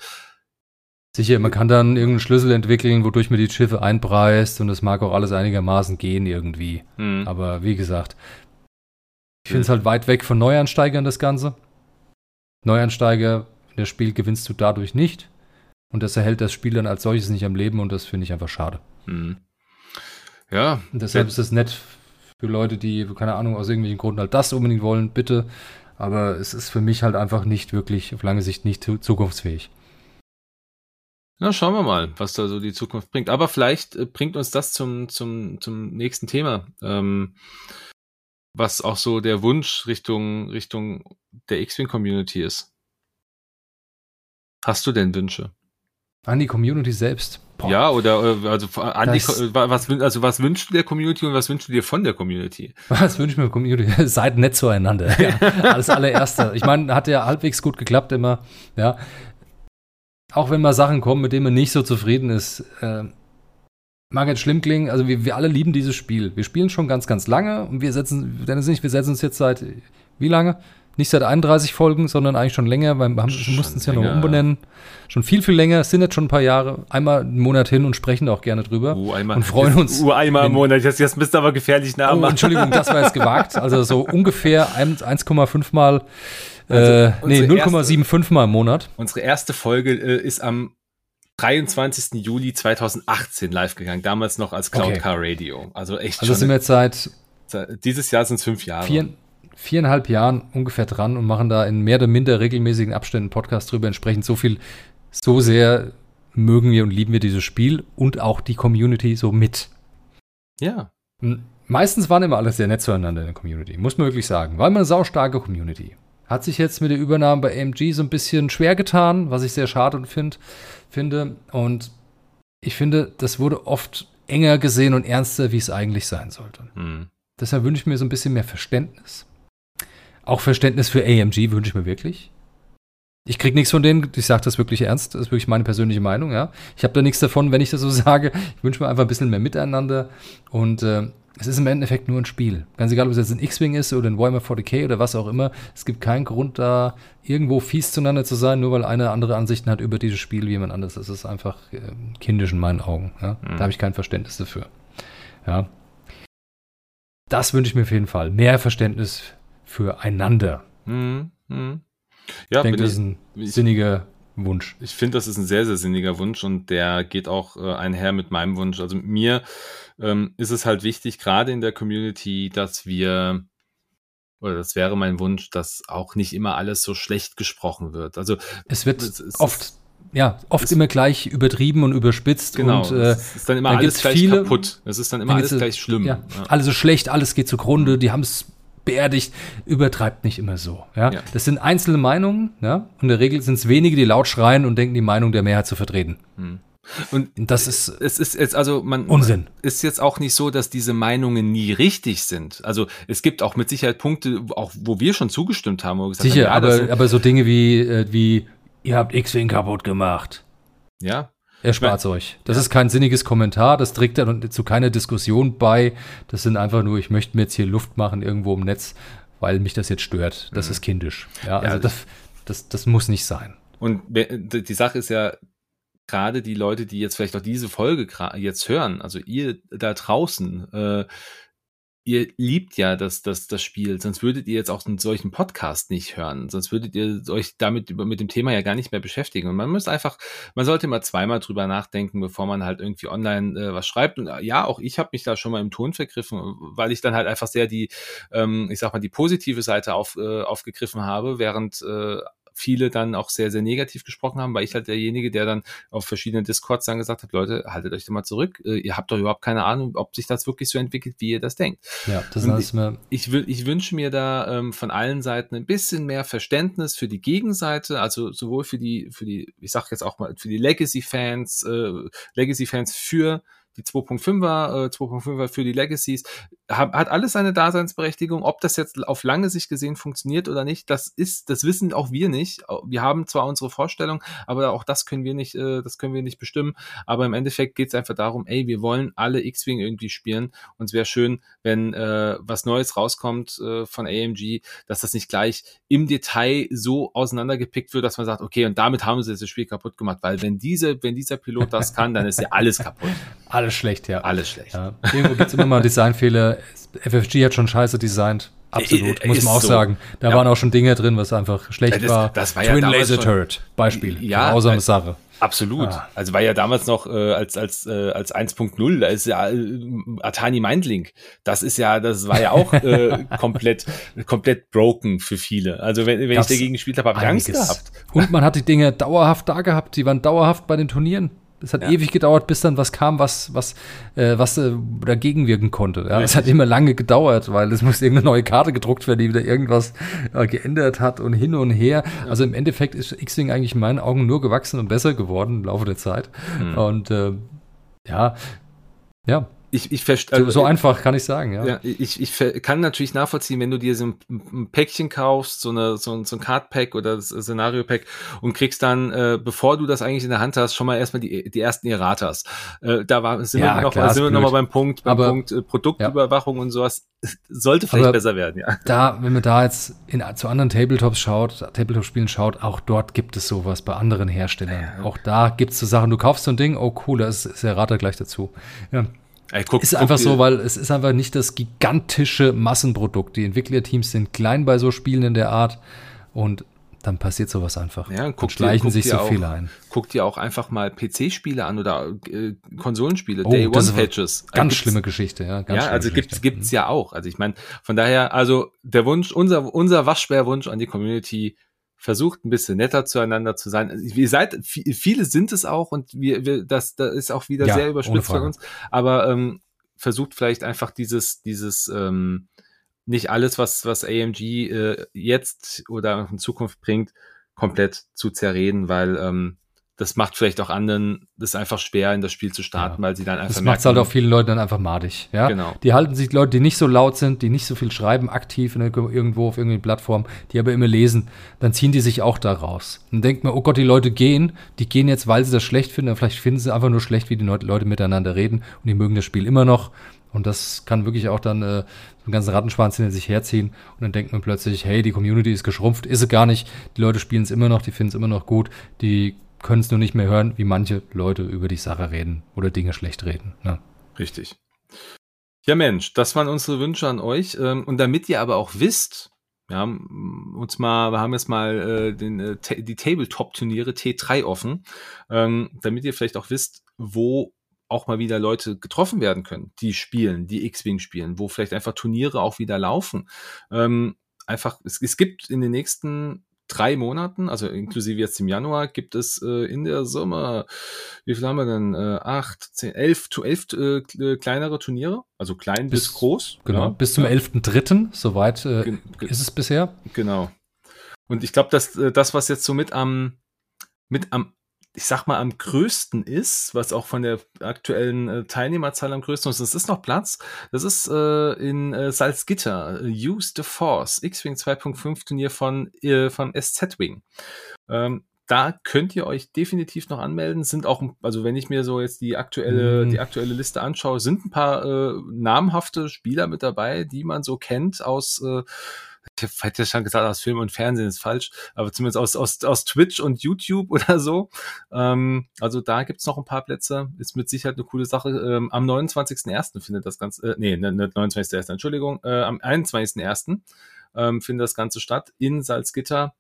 Sicher, man kann dann irgendeinen Schlüssel entwickeln, wodurch man die Schiffe einpreist und das mag auch alles einigermaßen gehen irgendwie. Hm. Aber wie gesagt, ich finde es halt weit weg von Neuansteigern, das Ganze. Neuansteiger das Spiel gewinnst du dadurch nicht. Und das erhält das Spiel dann als solches nicht am Leben und das finde ich einfach schade. Mhm. Ja. Und deshalb ist es nett für Leute, die, keine Ahnung, aus irgendwelchen Gründen halt das unbedingt wollen, bitte. Aber es ist für mich halt einfach nicht wirklich, auf lange Sicht nicht zukunftsfähig. Na, schauen wir mal, was da so die Zukunft bringt. Aber vielleicht äh, bringt uns das zum, zum, zum nächsten Thema. Ähm, was auch so der Wunsch Richtung, Richtung der X-Wing-Community ist. Hast du denn Wünsche? An die Community selbst. Boah. Ja, oder äh, also an die, was, also was wünschst du der Community und was wünschst du dir von der Community? Was wünsche ich mir der Community? Seid nett zueinander. Ja, als allererster. Ich meine, hat ja halbwegs gut geklappt immer. Ja. Auch wenn mal Sachen kommen, mit denen man nicht so zufrieden ist, äh, mag jetzt schlimm klingen, also wir, wir alle lieben dieses Spiel. Wir spielen schon ganz, ganz lange und wir setzen, Dennis nicht, wir setzen uns jetzt seit, wie lange? Nicht seit 31 Folgen, sondern eigentlich schon länger, weil wir, haben, mussten es ja noch umbenennen. Schon viel, viel länger, es sind jetzt schon ein paar Jahre, einmal einen Monat hin und sprechen da auch gerne drüber. Uh, einmal, und freuen uns. Uh, einmal im Monat, jetzt, jetzt bist du aber gefährlich nah. Oh, Entschuldigung, das war jetzt gewagt. Also so ungefähr 1,5 Mal, also äh, nee, 0,75 Mal im Monat. Unsere erste Folge äh, ist am 23. Juli 2018 live gegangen, damals noch als Cloud okay. Car Radio. Also echt Also sind wir jetzt seit dieses Jahr sind es fünf Jahre. Vier, viereinhalb Jahren ungefähr dran und machen da in mehr oder minder regelmäßigen Abständen Podcast drüber. Entsprechend so viel, so sehr mögen wir und lieben wir dieses Spiel und auch die Community so mit. Ja. Meistens waren immer alle sehr nett zueinander in der Community, muss man wirklich sagen. War immer eine saustarke Community. Hat sich jetzt mit der Übernahme bei AMG so ein bisschen schwer getan, was ich sehr schade finde finde. Und ich finde, das wurde oft enger gesehen und ernster, wie es eigentlich sein sollte. Mhm. Deshalb wünsche ich mir so ein bisschen mehr Verständnis. Auch Verständnis für AMG wünsche ich mir wirklich. Ich krieg nichts von denen, ich sage das wirklich ernst, das ist wirklich meine persönliche Meinung, ja. Ich habe da nichts davon, wenn ich das so sage. Ich wünsche mir einfach ein bisschen mehr Miteinander und äh, es ist im Endeffekt nur ein Spiel. Ganz egal, ob es jetzt ein X-Wing ist oder ein Warhammer 40k oder was auch immer. Es gibt keinen Grund, da irgendwo fies zueinander zu sein, nur weil einer andere Ansichten hat über dieses Spiel wie jemand anderes. Das ist einfach äh, kindisch in meinen Augen. Ja? Mhm. Da habe ich kein Verständnis dafür. Ja. Das wünsche ich mir auf jeden Fall. Mehr Verständnis füreinander. Mhm. Mhm. Ja, ich denke, das ist ein ich, sinniger Wunsch. Ich finde, das ist ein sehr, sehr sinniger Wunsch und der geht auch äh, einher mit meinem Wunsch. Also mir ähm, ist es halt wichtig, gerade in der Community, dass wir oder das wäre mein Wunsch, dass auch nicht immer alles so schlecht gesprochen wird. Also es wird es, es oft ja, oft immer gleich übertrieben und überspitzt. Genau, und, äh, es ist dann immer alles gleich viele, kaputt. Es ist dann immer alles gleich schlimm. Ja, ja. Alles so schlecht, alles geht zugrunde, die haben es beerdigt, übertreibt nicht immer so. Ja? ja. Das sind einzelne Meinungen, ja? und in der Regel sind es wenige, die laut schreien und denken, die Meinung der Mehrheit zu vertreten. Hm. Und das ist es ist jetzt also man Unsinn. ist jetzt auch nicht so, dass diese Meinungen nie richtig sind. Also es gibt auch mit Sicherheit Punkte, auch wo wir schon zugestimmt haben, wo gesagt Sicher, haben, ja, aber aber so Dinge wie äh, wie ihr habt X-Wing kaputt gemacht. Ja. Erspart es euch. Das ja. ist kein sinniges Kommentar, das trägt dann zu keiner Diskussion bei. Das sind einfach nur, ich möchte mir jetzt hier Luft machen irgendwo im Netz, weil mich das jetzt stört. Das mhm. ist kindisch. Ja, also ja, das, das, das muss nicht sein. Und die Sache ist ja, gerade die Leute, die jetzt vielleicht auch diese Folge jetzt hören, also ihr da draußen, äh, ihr liebt ja das, das, das Spiel, sonst würdet ihr jetzt auch einen solchen Podcast nicht hören, sonst würdet ihr euch damit über, mit dem Thema ja gar nicht mehr beschäftigen. Und man muss einfach, man sollte mal zweimal drüber nachdenken, bevor man halt irgendwie online äh, was schreibt. Und äh, ja, auch ich habe mich da schon mal im Ton vergriffen, weil ich dann halt einfach sehr die, ähm, ich sag mal, die positive Seite auf, äh, aufgegriffen habe, während äh, viele dann auch sehr, sehr negativ gesprochen haben, weil ich halt derjenige, der dann auf verschiedenen Discords dann gesagt hat, Leute, haltet euch doch mal zurück. Äh, ihr habt doch überhaupt keine Ahnung, ob sich das wirklich so entwickelt, wie ihr das denkt. Ja, das ist alles mehr. Ich, ich, ich wünsche mir da ähm, von allen Seiten ein bisschen mehr Verständnis für die Gegenseite, also sowohl für die, für die, ich sag jetzt auch mal, für die Legacy-Fans, äh, Legacy-Fans für die 2.5er, äh, 2.5er für die Legacies, hat, hat alles seine Daseinsberechtigung. Ob das jetzt auf lange Sicht gesehen funktioniert oder nicht, das ist, das wissen auch wir nicht. Wir haben zwar unsere Vorstellung, aber auch das können wir nicht, äh, das können wir nicht bestimmen. Aber im Endeffekt geht es einfach darum, ey, wir wollen alle X-Wing irgendwie spielen und es wäre schön, wenn äh, was Neues rauskommt äh, von AMG, dass das nicht gleich im Detail so auseinandergepickt wird, dass man sagt, okay, und damit haben sie das Spiel kaputt gemacht, weil wenn diese, wenn dieser Pilot das kann, dann ist ja alles kaputt. Alles schlecht, ja. Alles schlecht. Ja. Irgendwo gibt es immer mal Designfehler. FFG hat schon scheiße designt. Absolut, muss man auch so. sagen. Da ja. waren auch schon Dinge drin, was einfach schlecht das, war. Das war Twin ja Laser Turret, Beispiel. Ja, grausame Sache. Absolut. Ah. Also war ja damals noch äh, als als äh, als 1.0, da ist ja äh, Atani Mindlink. Das ist ja, das war ja auch äh, komplett komplett broken für viele. Also wenn, wenn ich dagegen gespielt habe, habe ich Angst gehabt. Und man hat die Dinge dauerhaft da gehabt. Die waren dauerhaft bei den Turnieren. Es hat ja. ewig gedauert, bis dann was kam, was, was, äh, was äh, dagegen wirken konnte. Ja? Es hat immer lange gedauert, weil es musste irgendeine neue Karte gedruckt werden, die wieder irgendwas äh, geändert hat und hin und her. Ja. Also im Endeffekt ist X-Wing eigentlich in meinen Augen nur gewachsen und besser geworden im Laufe der Zeit. Mhm. Und äh, ja, ja, ich, ich verstehe. Also, so, so, einfach kann ich sagen, ja. ja ich, ich kann natürlich nachvollziehen, wenn du dir so ein, ein Päckchen kaufst, so, eine, so, ein, so ein Card-Pack oder Szenario-Pack und kriegst dann, äh, bevor du das eigentlich in der Hand hast, schon mal erstmal die, die ersten Erratas. Äh, da war, sind ja, wir noch, sind wir noch mal beim Punkt, beim Aber, Punkt äh, Produktüberwachung ja. und sowas. Sollte vielleicht Aber besser werden, ja. Da, wenn man da jetzt in, zu anderen Tabletops schaut, Tabletop-Spielen schaut, auch dort gibt es sowas bei anderen Herstellern. Auch da gibt es so Sachen, du kaufst so ein Ding, oh cool, da ist, ist der Errata gleich dazu. Ja. Ey, guck, ist guck einfach so, weil es ist einfach nicht das gigantische Massenprodukt. Die Entwicklerteams sind klein bei so Spielen in der Art und dann passiert sowas einfach. Ja, guck schleichen dir, sich so viele ein. Guck dir auch einfach mal PC-Spiele an oder äh, Konsolenspiele, oh, Day One Patches. Ganz also schlimme Geschichte, ja. ja, also Geschichte. gibt's gibt's ja auch. Also ich meine, von daher, also der Wunsch, unser unser Waschbärwunsch an die Community, versucht ein bisschen netter zueinander zu sein. Ihr seid, viele sind es auch und wir, wir das, das ist auch wieder ja, sehr überspitzt von uns, aber ähm, versucht vielleicht einfach dieses, dieses, ähm, nicht alles, was, was AMG äh, jetzt oder in Zukunft bringt, komplett zu zerreden, weil ähm, das macht vielleicht auch anderen das einfach schwer, in das Spiel zu starten, ja. weil sie dann einfach. Das macht halt auch vielen Leuten dann einfach madig. Ja? Genau. Die halten sich Leute, die nicht so laut sind, die nicht so viel schreiben, aktiv in, irgendwo auf irgendeiner Plattform, die aber immer lesen, dann ziehen die sich auch da raus. Dann denkt man, oh Gott, die Leute gehen, die gehen jetzt, weil sie das schlecht finden, vielleicht finden sie einfach nur schlecht, wie die Leute miteinander reden und die mögen das Spiel immer noch. Und das kann wirklich auch dann äh, einen ganzen Rattenschwanz hinter sich herziehen. Und dann denkt man plötzlich, hey, die Community ist geschrumpft. Ist sie gar nicht. Die Leute spielen es immer noch, die finden es immer noch gut. Die können es nur nicht mehr hören, wie manche Leute über die Sache reden oder Dinge schlecht reden. Ne? Richtig. Ja, Mensch, das waren unsere Wünsche an euch. Ähm, und damit ihr aber auch wisst, wir haben uns mal, wir haben jetzt mal äh, den, äh, die Tabletop-Turniere T3 offen, ähm, damit ihr vielleicht auch wisst, wo auch mal wieder Leute getroffen werden können, die spielen, die X-Wing spielen, wo vielleicht einfach Turniere auch wieder laufen. Ähm, einfach, es, es gibt in den nächsten drei Monaten, also inklusive jetzt im Januar, gibt es äh, in der Summe, wie viel haben wir denn? Äh, acht, zehn, elf, zu elf äh, kleinere Turniere, also klein bis, bis groß. Genau, ja. bis zum elften dritten, soweit äh, ist es bisher. Genau. Und ich glaube, dass äh, das, was jetzt so mit am mit am ich sag mal, am größten ist, was auch von der aktuellen äh, Teilnehmerzahl am größten ist, das ist noch Platz, das ist äh, in äh, Salzgitter, äh, Use the Force, X-Wing 2.5 Turnier von, äh, von SZ-Wing. Ähm, da könnt ihr euch definitiv noch anmelden. Sind auch, also wenn ich mir so jetzt die aktuelle, mm. die aktuelle Liste anschaue, sind ein paar äh, namhafte Spieler mit dabei, die man so kennt aus äh, ich hätte ja schon gesagt, aus Film und Fernsehen ist falsch, aber zumindest aus, aus, aus Twitch und YouTube oder so. Ähm, also da gibt's noch ein paar Plätze. Ist mit Sicherheit eine coole Sache. Ähm, am 29.01. findet das Ganze, äh, nee, nicht 29.01., Entschuldigung, äh, am 21.01. Ähm, findet das Ganze statt in Salzgitter.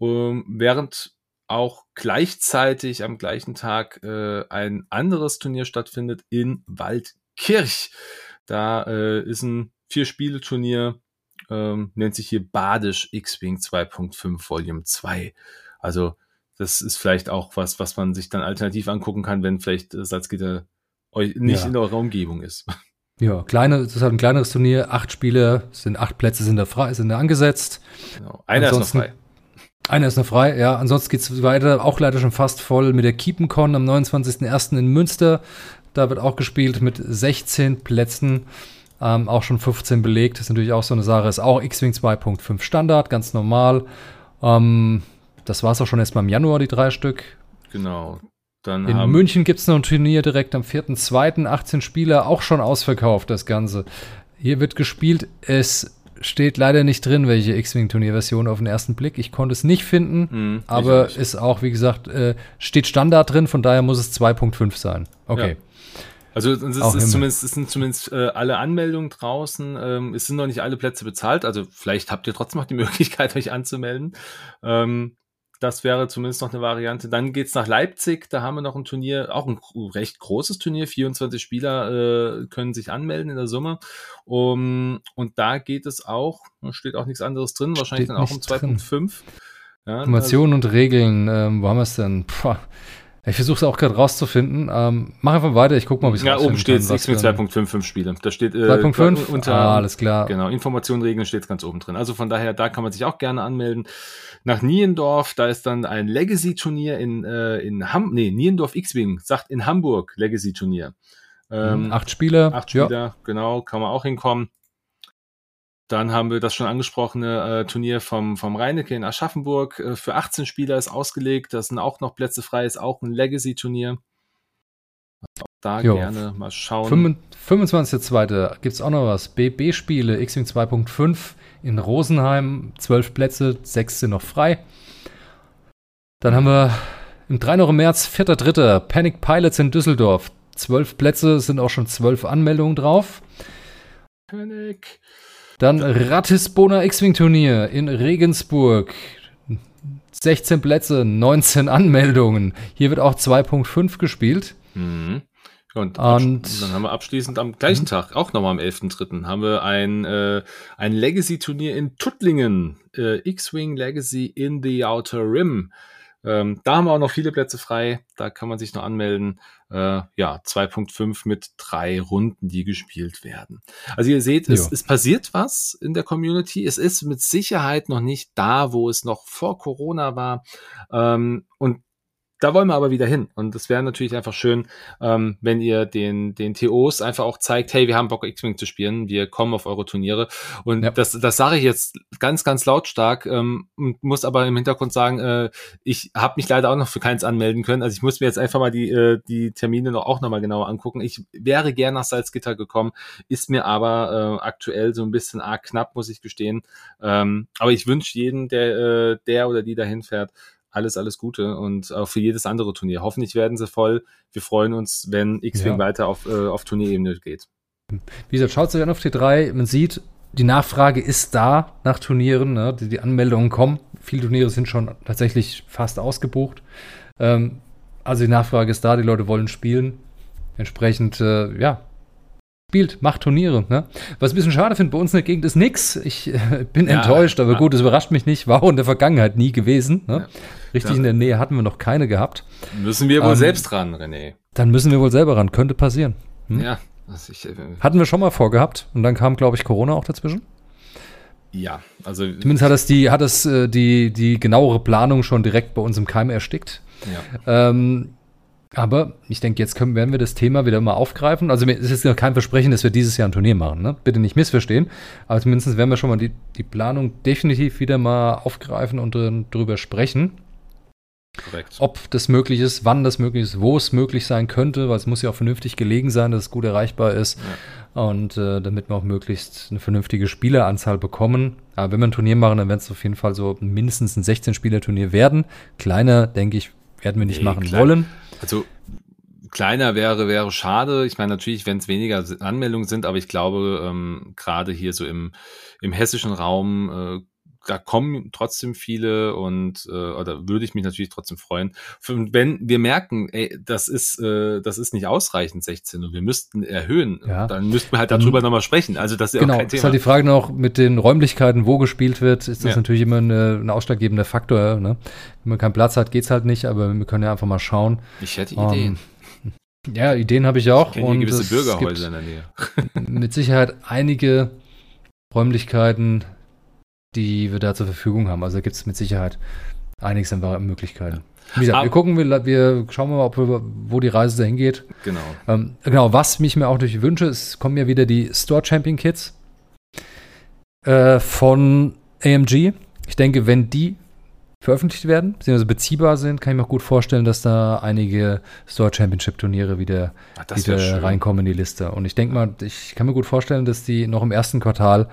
Ähm, während auch gleichzeitig am gleichen Tag äh, ein anderes Turnier stattfindet in Waldkirch. Da äh, ist ein Vier-Spiele-Turnier ähm, nennt sich hier Badisch X-Wing 2.5 Volume 2. Also das ist vielleicht auch was, was man sich dann alternativ angucken kann, wenn vielleicht äh, Salzgitter nicht ja. in eurer Umgebung ist. Ja, kleine, das ist halt ein kleineres Turnier, acht Spiele, sind acht Plätze sind da frei, sind da angesetzt. Genau. Einer Ansonsten, ist noch frei. Einer ist noch frei, ja. Ansonsten geht es weiter, auch leider schon fast voll mit der Kiepencon am 29.01. in Münster. Da wird auch gespielt mit 16 Plätzen. Ähm, auch schon 15 belegt, ist natürlich auch so eine Sache. Ist auch X-Wing 2.5 Standard, ganz normal. Ähm, das war es auch schon erst mal im Januar, die drei Stück. Genau. Dann In München gibt es noch ein Turnier direkt am 4.2., 18 Spieler, auch schon ausverkauft, das Ganze. Hier wird gespielt, es steht leider nicht drin, welche X-Wing-Turnierversion auf den ersten Blick. Ich konnte es nicht finden, mm, aber nicht. ist auch, wie gesagt, äh, steht Standard drin, von daher muss es 2.5 sein. Okay. Ja. Also es, ist zumindest, es sind zumindest äh, alle Anmeldungen draußen. Ähm, es sind noch nicht alle Plätze bezahlt. Also vielleicht habt ihr trotzdem noch die Möglichkeit, euch anzumelden. Ähm, das wäre zumindest noch eine Variante. Dann geht's nach Leipzig. Da haben wir noch ein Turnier, auch ein recht großes Turnier. 24 Spieler äh, können sich anmelden in der Summe. Um, und da geht es auch, steht auch nichts anderes drin, wahrscheinlich steht dann auch um 2.5. Ja, Informationen also, und Regeln, ähm, wo haben wir es denn? Puh. Ich versuche es auch gerade rauszufinden. Ähm, mach einfach weiter, ich gucke mal, wie es Ja, oben steht X mit 2.55 Spiele. Da steht äh, 2.5 unter ah, alles klar. Genau, Informationen, Regeln steht ganz oben drin. Also von daher, da kann man sich auch gerne anmelden. Nach Niendorf, da ist dann ein Legacy-Turnier in, äh, in Ham, nee, Niendorf X-Wing, sagt in Hamburg Legacy-Turnier. Ähm, acht Spieler. Acht Spieler, ja. genau, kann man auch hinkommen. Dann haben wir das schon angesprochene äh, Turnier vom, vom Reinecke in Aschaffenburg. Äh, für 18 Spieler ist ausgelegt. Da sind auch noch Plätze frei. Ist auch ein Legacy-Turnier. Da jo. gerne mal schauen. 25.2. gibt es auch noch was. BB-Spiele, X-Wing 2.5 in Rosenheim. 12 Plätze, 6 sind noch frei. Dann haben wir im 3. noch im März, 4.3. Panic Pilots in Düsseldorf. 12 Plätze, sind auch schon 12 Anmeldungen drauf. Panic. Dann Ratisbona X-Wing-Turnier in Regensburg. 16 Plätze, 19 Anmeldungen. Hier wird auch 2.5 gespielt. Mhm. Und, und, dann haben wir abschließend am gleichen mhm. Tag, auch nochmal am 11.3., haben wir ein, äh, ein Legacy-Turnier in Tuttlingen. Äh, X-Wing Legacy in the Outer Rim. Ähm, da haben wir auch noch viele Plätze frei. Da kann man sich noch anmelden. Äh, ja, 2.5 mit drei Runden, die gespielt werden. Also ihr seht, es, es, passiert was in der Community. Es ist mit Sicherheit noch nicht da, wo es noch vor Corona war. Ähm, und da wollen wir aber wieder hin. Und es wäre natürlich einfach schön, ähm, wenn ihr den, den TOs einfach auch zeigt, hey, wir haben Bock, X-Wing zu spielen, wir kommen auf eure Turniere. Und ja. das, das sage ich jetzt ganz, ganz lautstark, ähm, muss aber im Hintergrund sagen, äh, ich habe mich leider auch noch für keins anmelden können. Also ich muss mir jetzt einfach mal die, äh, die Termine noch auch nochmal genauer angucken. Ich wäre gern nach Salzgitter gekommen, ist mir aber äh, aktuell so ein bisschen arg knapp, muss ich gestehen. Ähm, aber ich wünsche jeden, der, äh, der oder die dahin fährt, alles, alles Gute und auch für jedes andere Turnier. Hoffentlich werden sie voll. Wir freuen uns, wenn X-Wing ja. weiter auf, äh, auf Turnierebene geht. Wie gesagt, schaut euch an auf T3. Man sieht, die Nachfrage ist da nach Turnieren. Ne? Die, die, Anmeldungen kommen. Viele Turniere sind schon tatsächlich fast ausgebucht. Ähm, also die Nachfrage ist da, die Leute wollen spielen. Entsprechend, äh, ja, spielt, macht Turniere. Ne? Was ich ein bisschen schade finde, bei uns in der Gegend ist nichts. Ich äh, bin ja, enttäuscht, aber ja. gut, es überrascht mich nicht. War auch in der Vergangenheit nie gewesen. Ne? Ja. Richtig in der Nähe hatten wir noch keine gehabt. Müssen wir wohl ähm, selbst ran, René. Dann müssen wir wohl selber ran. Könnte passieren. Hm? Ja. Ich, äh, Hatten wir schon mal vorgehabt und dann kam, glaube ich, Corona auch dazwischen. Ja, also. Zumindest hat es die, hat es äh, die, die genauere Planung schon direkt bei uns im Keim erstickt. Ja. Ähm, aber ich denke, jetzt können, werden wir das Thema wieder mal aufgreifen. Also es ist ja kein Versprechen, dass wir dieses Jahr ein Turnier machen. Ne? Bitte nicht missverstehen. Aber zumindest werden wir schon mal die, die Planung definitiv wieder mal aufgreifen und darüber sprechen. Korrekt. Ob das möglich ist, wann das möglich ist, wo es möglich sein könnte, weil es muss ja auch vernünftig gelegen sein, dass es gut erreichbar ist. Ja. Und äh, damit wir auch möglichst eine vernünftige Spieleranzahl bekommen. Aber wenn wir ein Turnier machen, dann wird es auf jeden Fall so mindestens ein 16-Spieler-Turnier werden. Kleiner, denke ich, werden wir nicht nee, machen klein. wollen. Also kleiner wäre, wäre schade. Ich meine, natürlich, wenn es weniger Anmeldungen sind, aber ich glaube, ähm, gerade hier so im, im hessischen Raum äh, da kommen trotzdem viele und äh, oder würde ich mich natürlich trotzdem freuen. Und wenn wir merken, ey, das ist äh, das ist nicht ausreichend 16 und wir müssten erhöhen, ja. dann müssten wir halt darüber mhm. nochmal sprechen. Also das ist genau, auch kein Thema. Ist halt die Frage noch mit den Räumlichkeiten, wo gespielt wird, ist das ja. natürlich immer eine, ein ausschlaggebender Faktor. Ne? Wenn man keinen Platz hat, geht's halt nicht, aber wir können ja einfach mal schauen. Ich hätte Ideen. Um, ja, Ideen habe ich auch. Ich und gewisse Bürgerhäuser in der Nähe. mit Sicherheit einige Räumlichkeiten, die wir da zur Verfügung haben. Also gibt es mit Sicherheit einiges an Möglichkeiten. Wie gesagt, Aber wir gucken, wir, wir schauen mal, ob wo die Reise dahin geht. Genau. Ähm, genau, was mich mir auch durch wünsche, es kommen ja wieder die Store Champion Kits äh, von AMG. Ich denke, wenn die veröffentlicht werden, beziehungsweise beziehbar sind, kann ich mir auch gut vorstellen, dass da einige Store Championship Turniere wieder, Ach, wieder reinkommen in die Liste. Und ich denke mal, ich kann mir gut vorstellen, dass die noch im ersten Quartal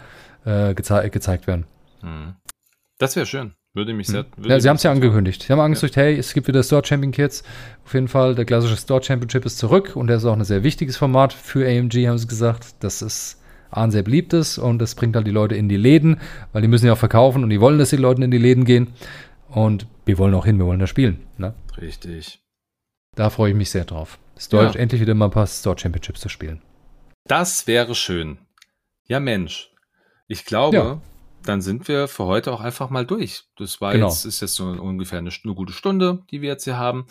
äh, geze gezeigt werden. Hm. Das wäre schön. Würde mich sehr. Würde ja, sie haben es ja angekündigt. Sie haben angekündigt, ja. hey, es gibt wieder Store Champion Kits. Auf jeden Fall, der klassische Store Championship ist zurück und der ist auch ein sehr wichtiges Format für AMG, haben sie gesagt. Das ist ein sehr beliebtes und das bringt halt die Leute in die Läden, weil die müssen ja auch verkaufen und die wollen, dass die Leute in die Läden gehen. Und wir wollen auch hin, wir wollen da spielen. Ne? Richtig. Da freue ich mich sehr drauf. Es ja. endlich wieder mal ein paar Store Championships zu spielen. Das wäre schön. Ja, Mensch. Ich glaube, ja dann sind wir für heute auch einfach mal durch. Das war genau. jetzt, ist jetzt so ungefähr eine, eine, gute Stunde, die wir jetzt hier haben.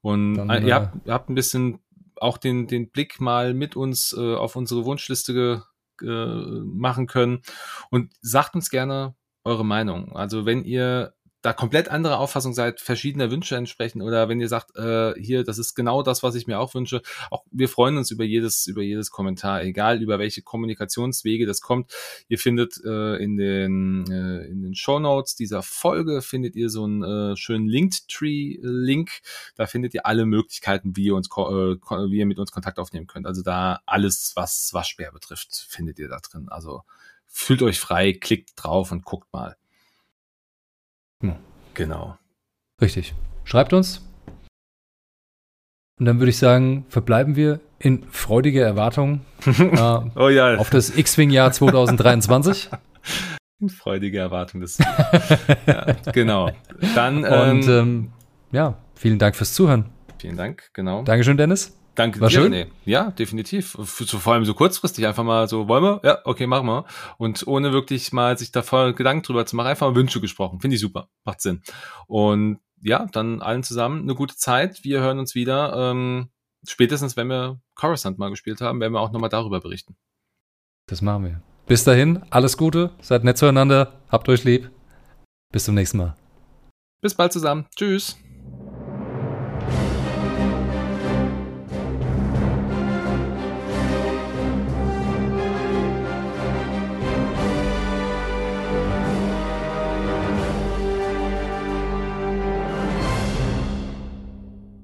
Und dann, äh, ihr, habt, ihr, habt, ein bisschen auch den, den Blick mal mit uns äh, auf unsere Wunschliste ge, äh, machen können. Und sagt uns gerne eure Meinung. Also wenn ihr da komplett andere Auffassung seid, verschiedener Wünsche entsprechen oder wenn ihr sagt, äh, hier, das ist genau das, was ich mir auch wünsche, auch wir freuen uns über jedes, über jedes Kommentar, egal über welche Kommunikationswege das kommt. Ihr findet äh, in den, äh, in den Show Notes dieser Folge findet ihr so einen äh, schönen Linktree-Link. Da findet ihr alle Möglichkeiten, wie ihr uns, äh, wie ihr mit uns Kontakt aufnehmen könnt. Also da alles, was Waschbär betrifft, findet ihr da drin. Also fühlt euch frei, klickt drauf und guckt mal. Hm. Genau. Richtig. Schreibt uns. Und dann würde ich sagen, verbleiben wir in freudiger Erwartung äh, oh ja. auf das X-Wing-Jahr 2023. In freudiger Erwartung des. ja, genau. Dann. Ähm, Und ähm, ja, vielen Dank fürs Zuhören. Vielen Dank, genau. Dankeschön, Dennis. Danke War dir, schön? Nee. Ja, definitiv. So, vor allem so kurzfristig einfach mal so, wollen wir? Ja, okay, machen wir. Und ohne wirklich mal sich da voll Gedanken drüber zu machen, einfach mal Wünsche gesprochen. Finde ich super. Macht Sinn. Und ja, dann allen zusammen eine gute Zeit. Wir hören uns wieder. Ähm, spätestens, wenn wir Coruscant mal gespielt haben, werden wir auch nochmal darüber berichten. Das machen wir. Bis dahin, alles Gute, seid nett zueinander, habt euch lieb. Bis zum nächsten Mal. Bis bald zusammen. Tschüss.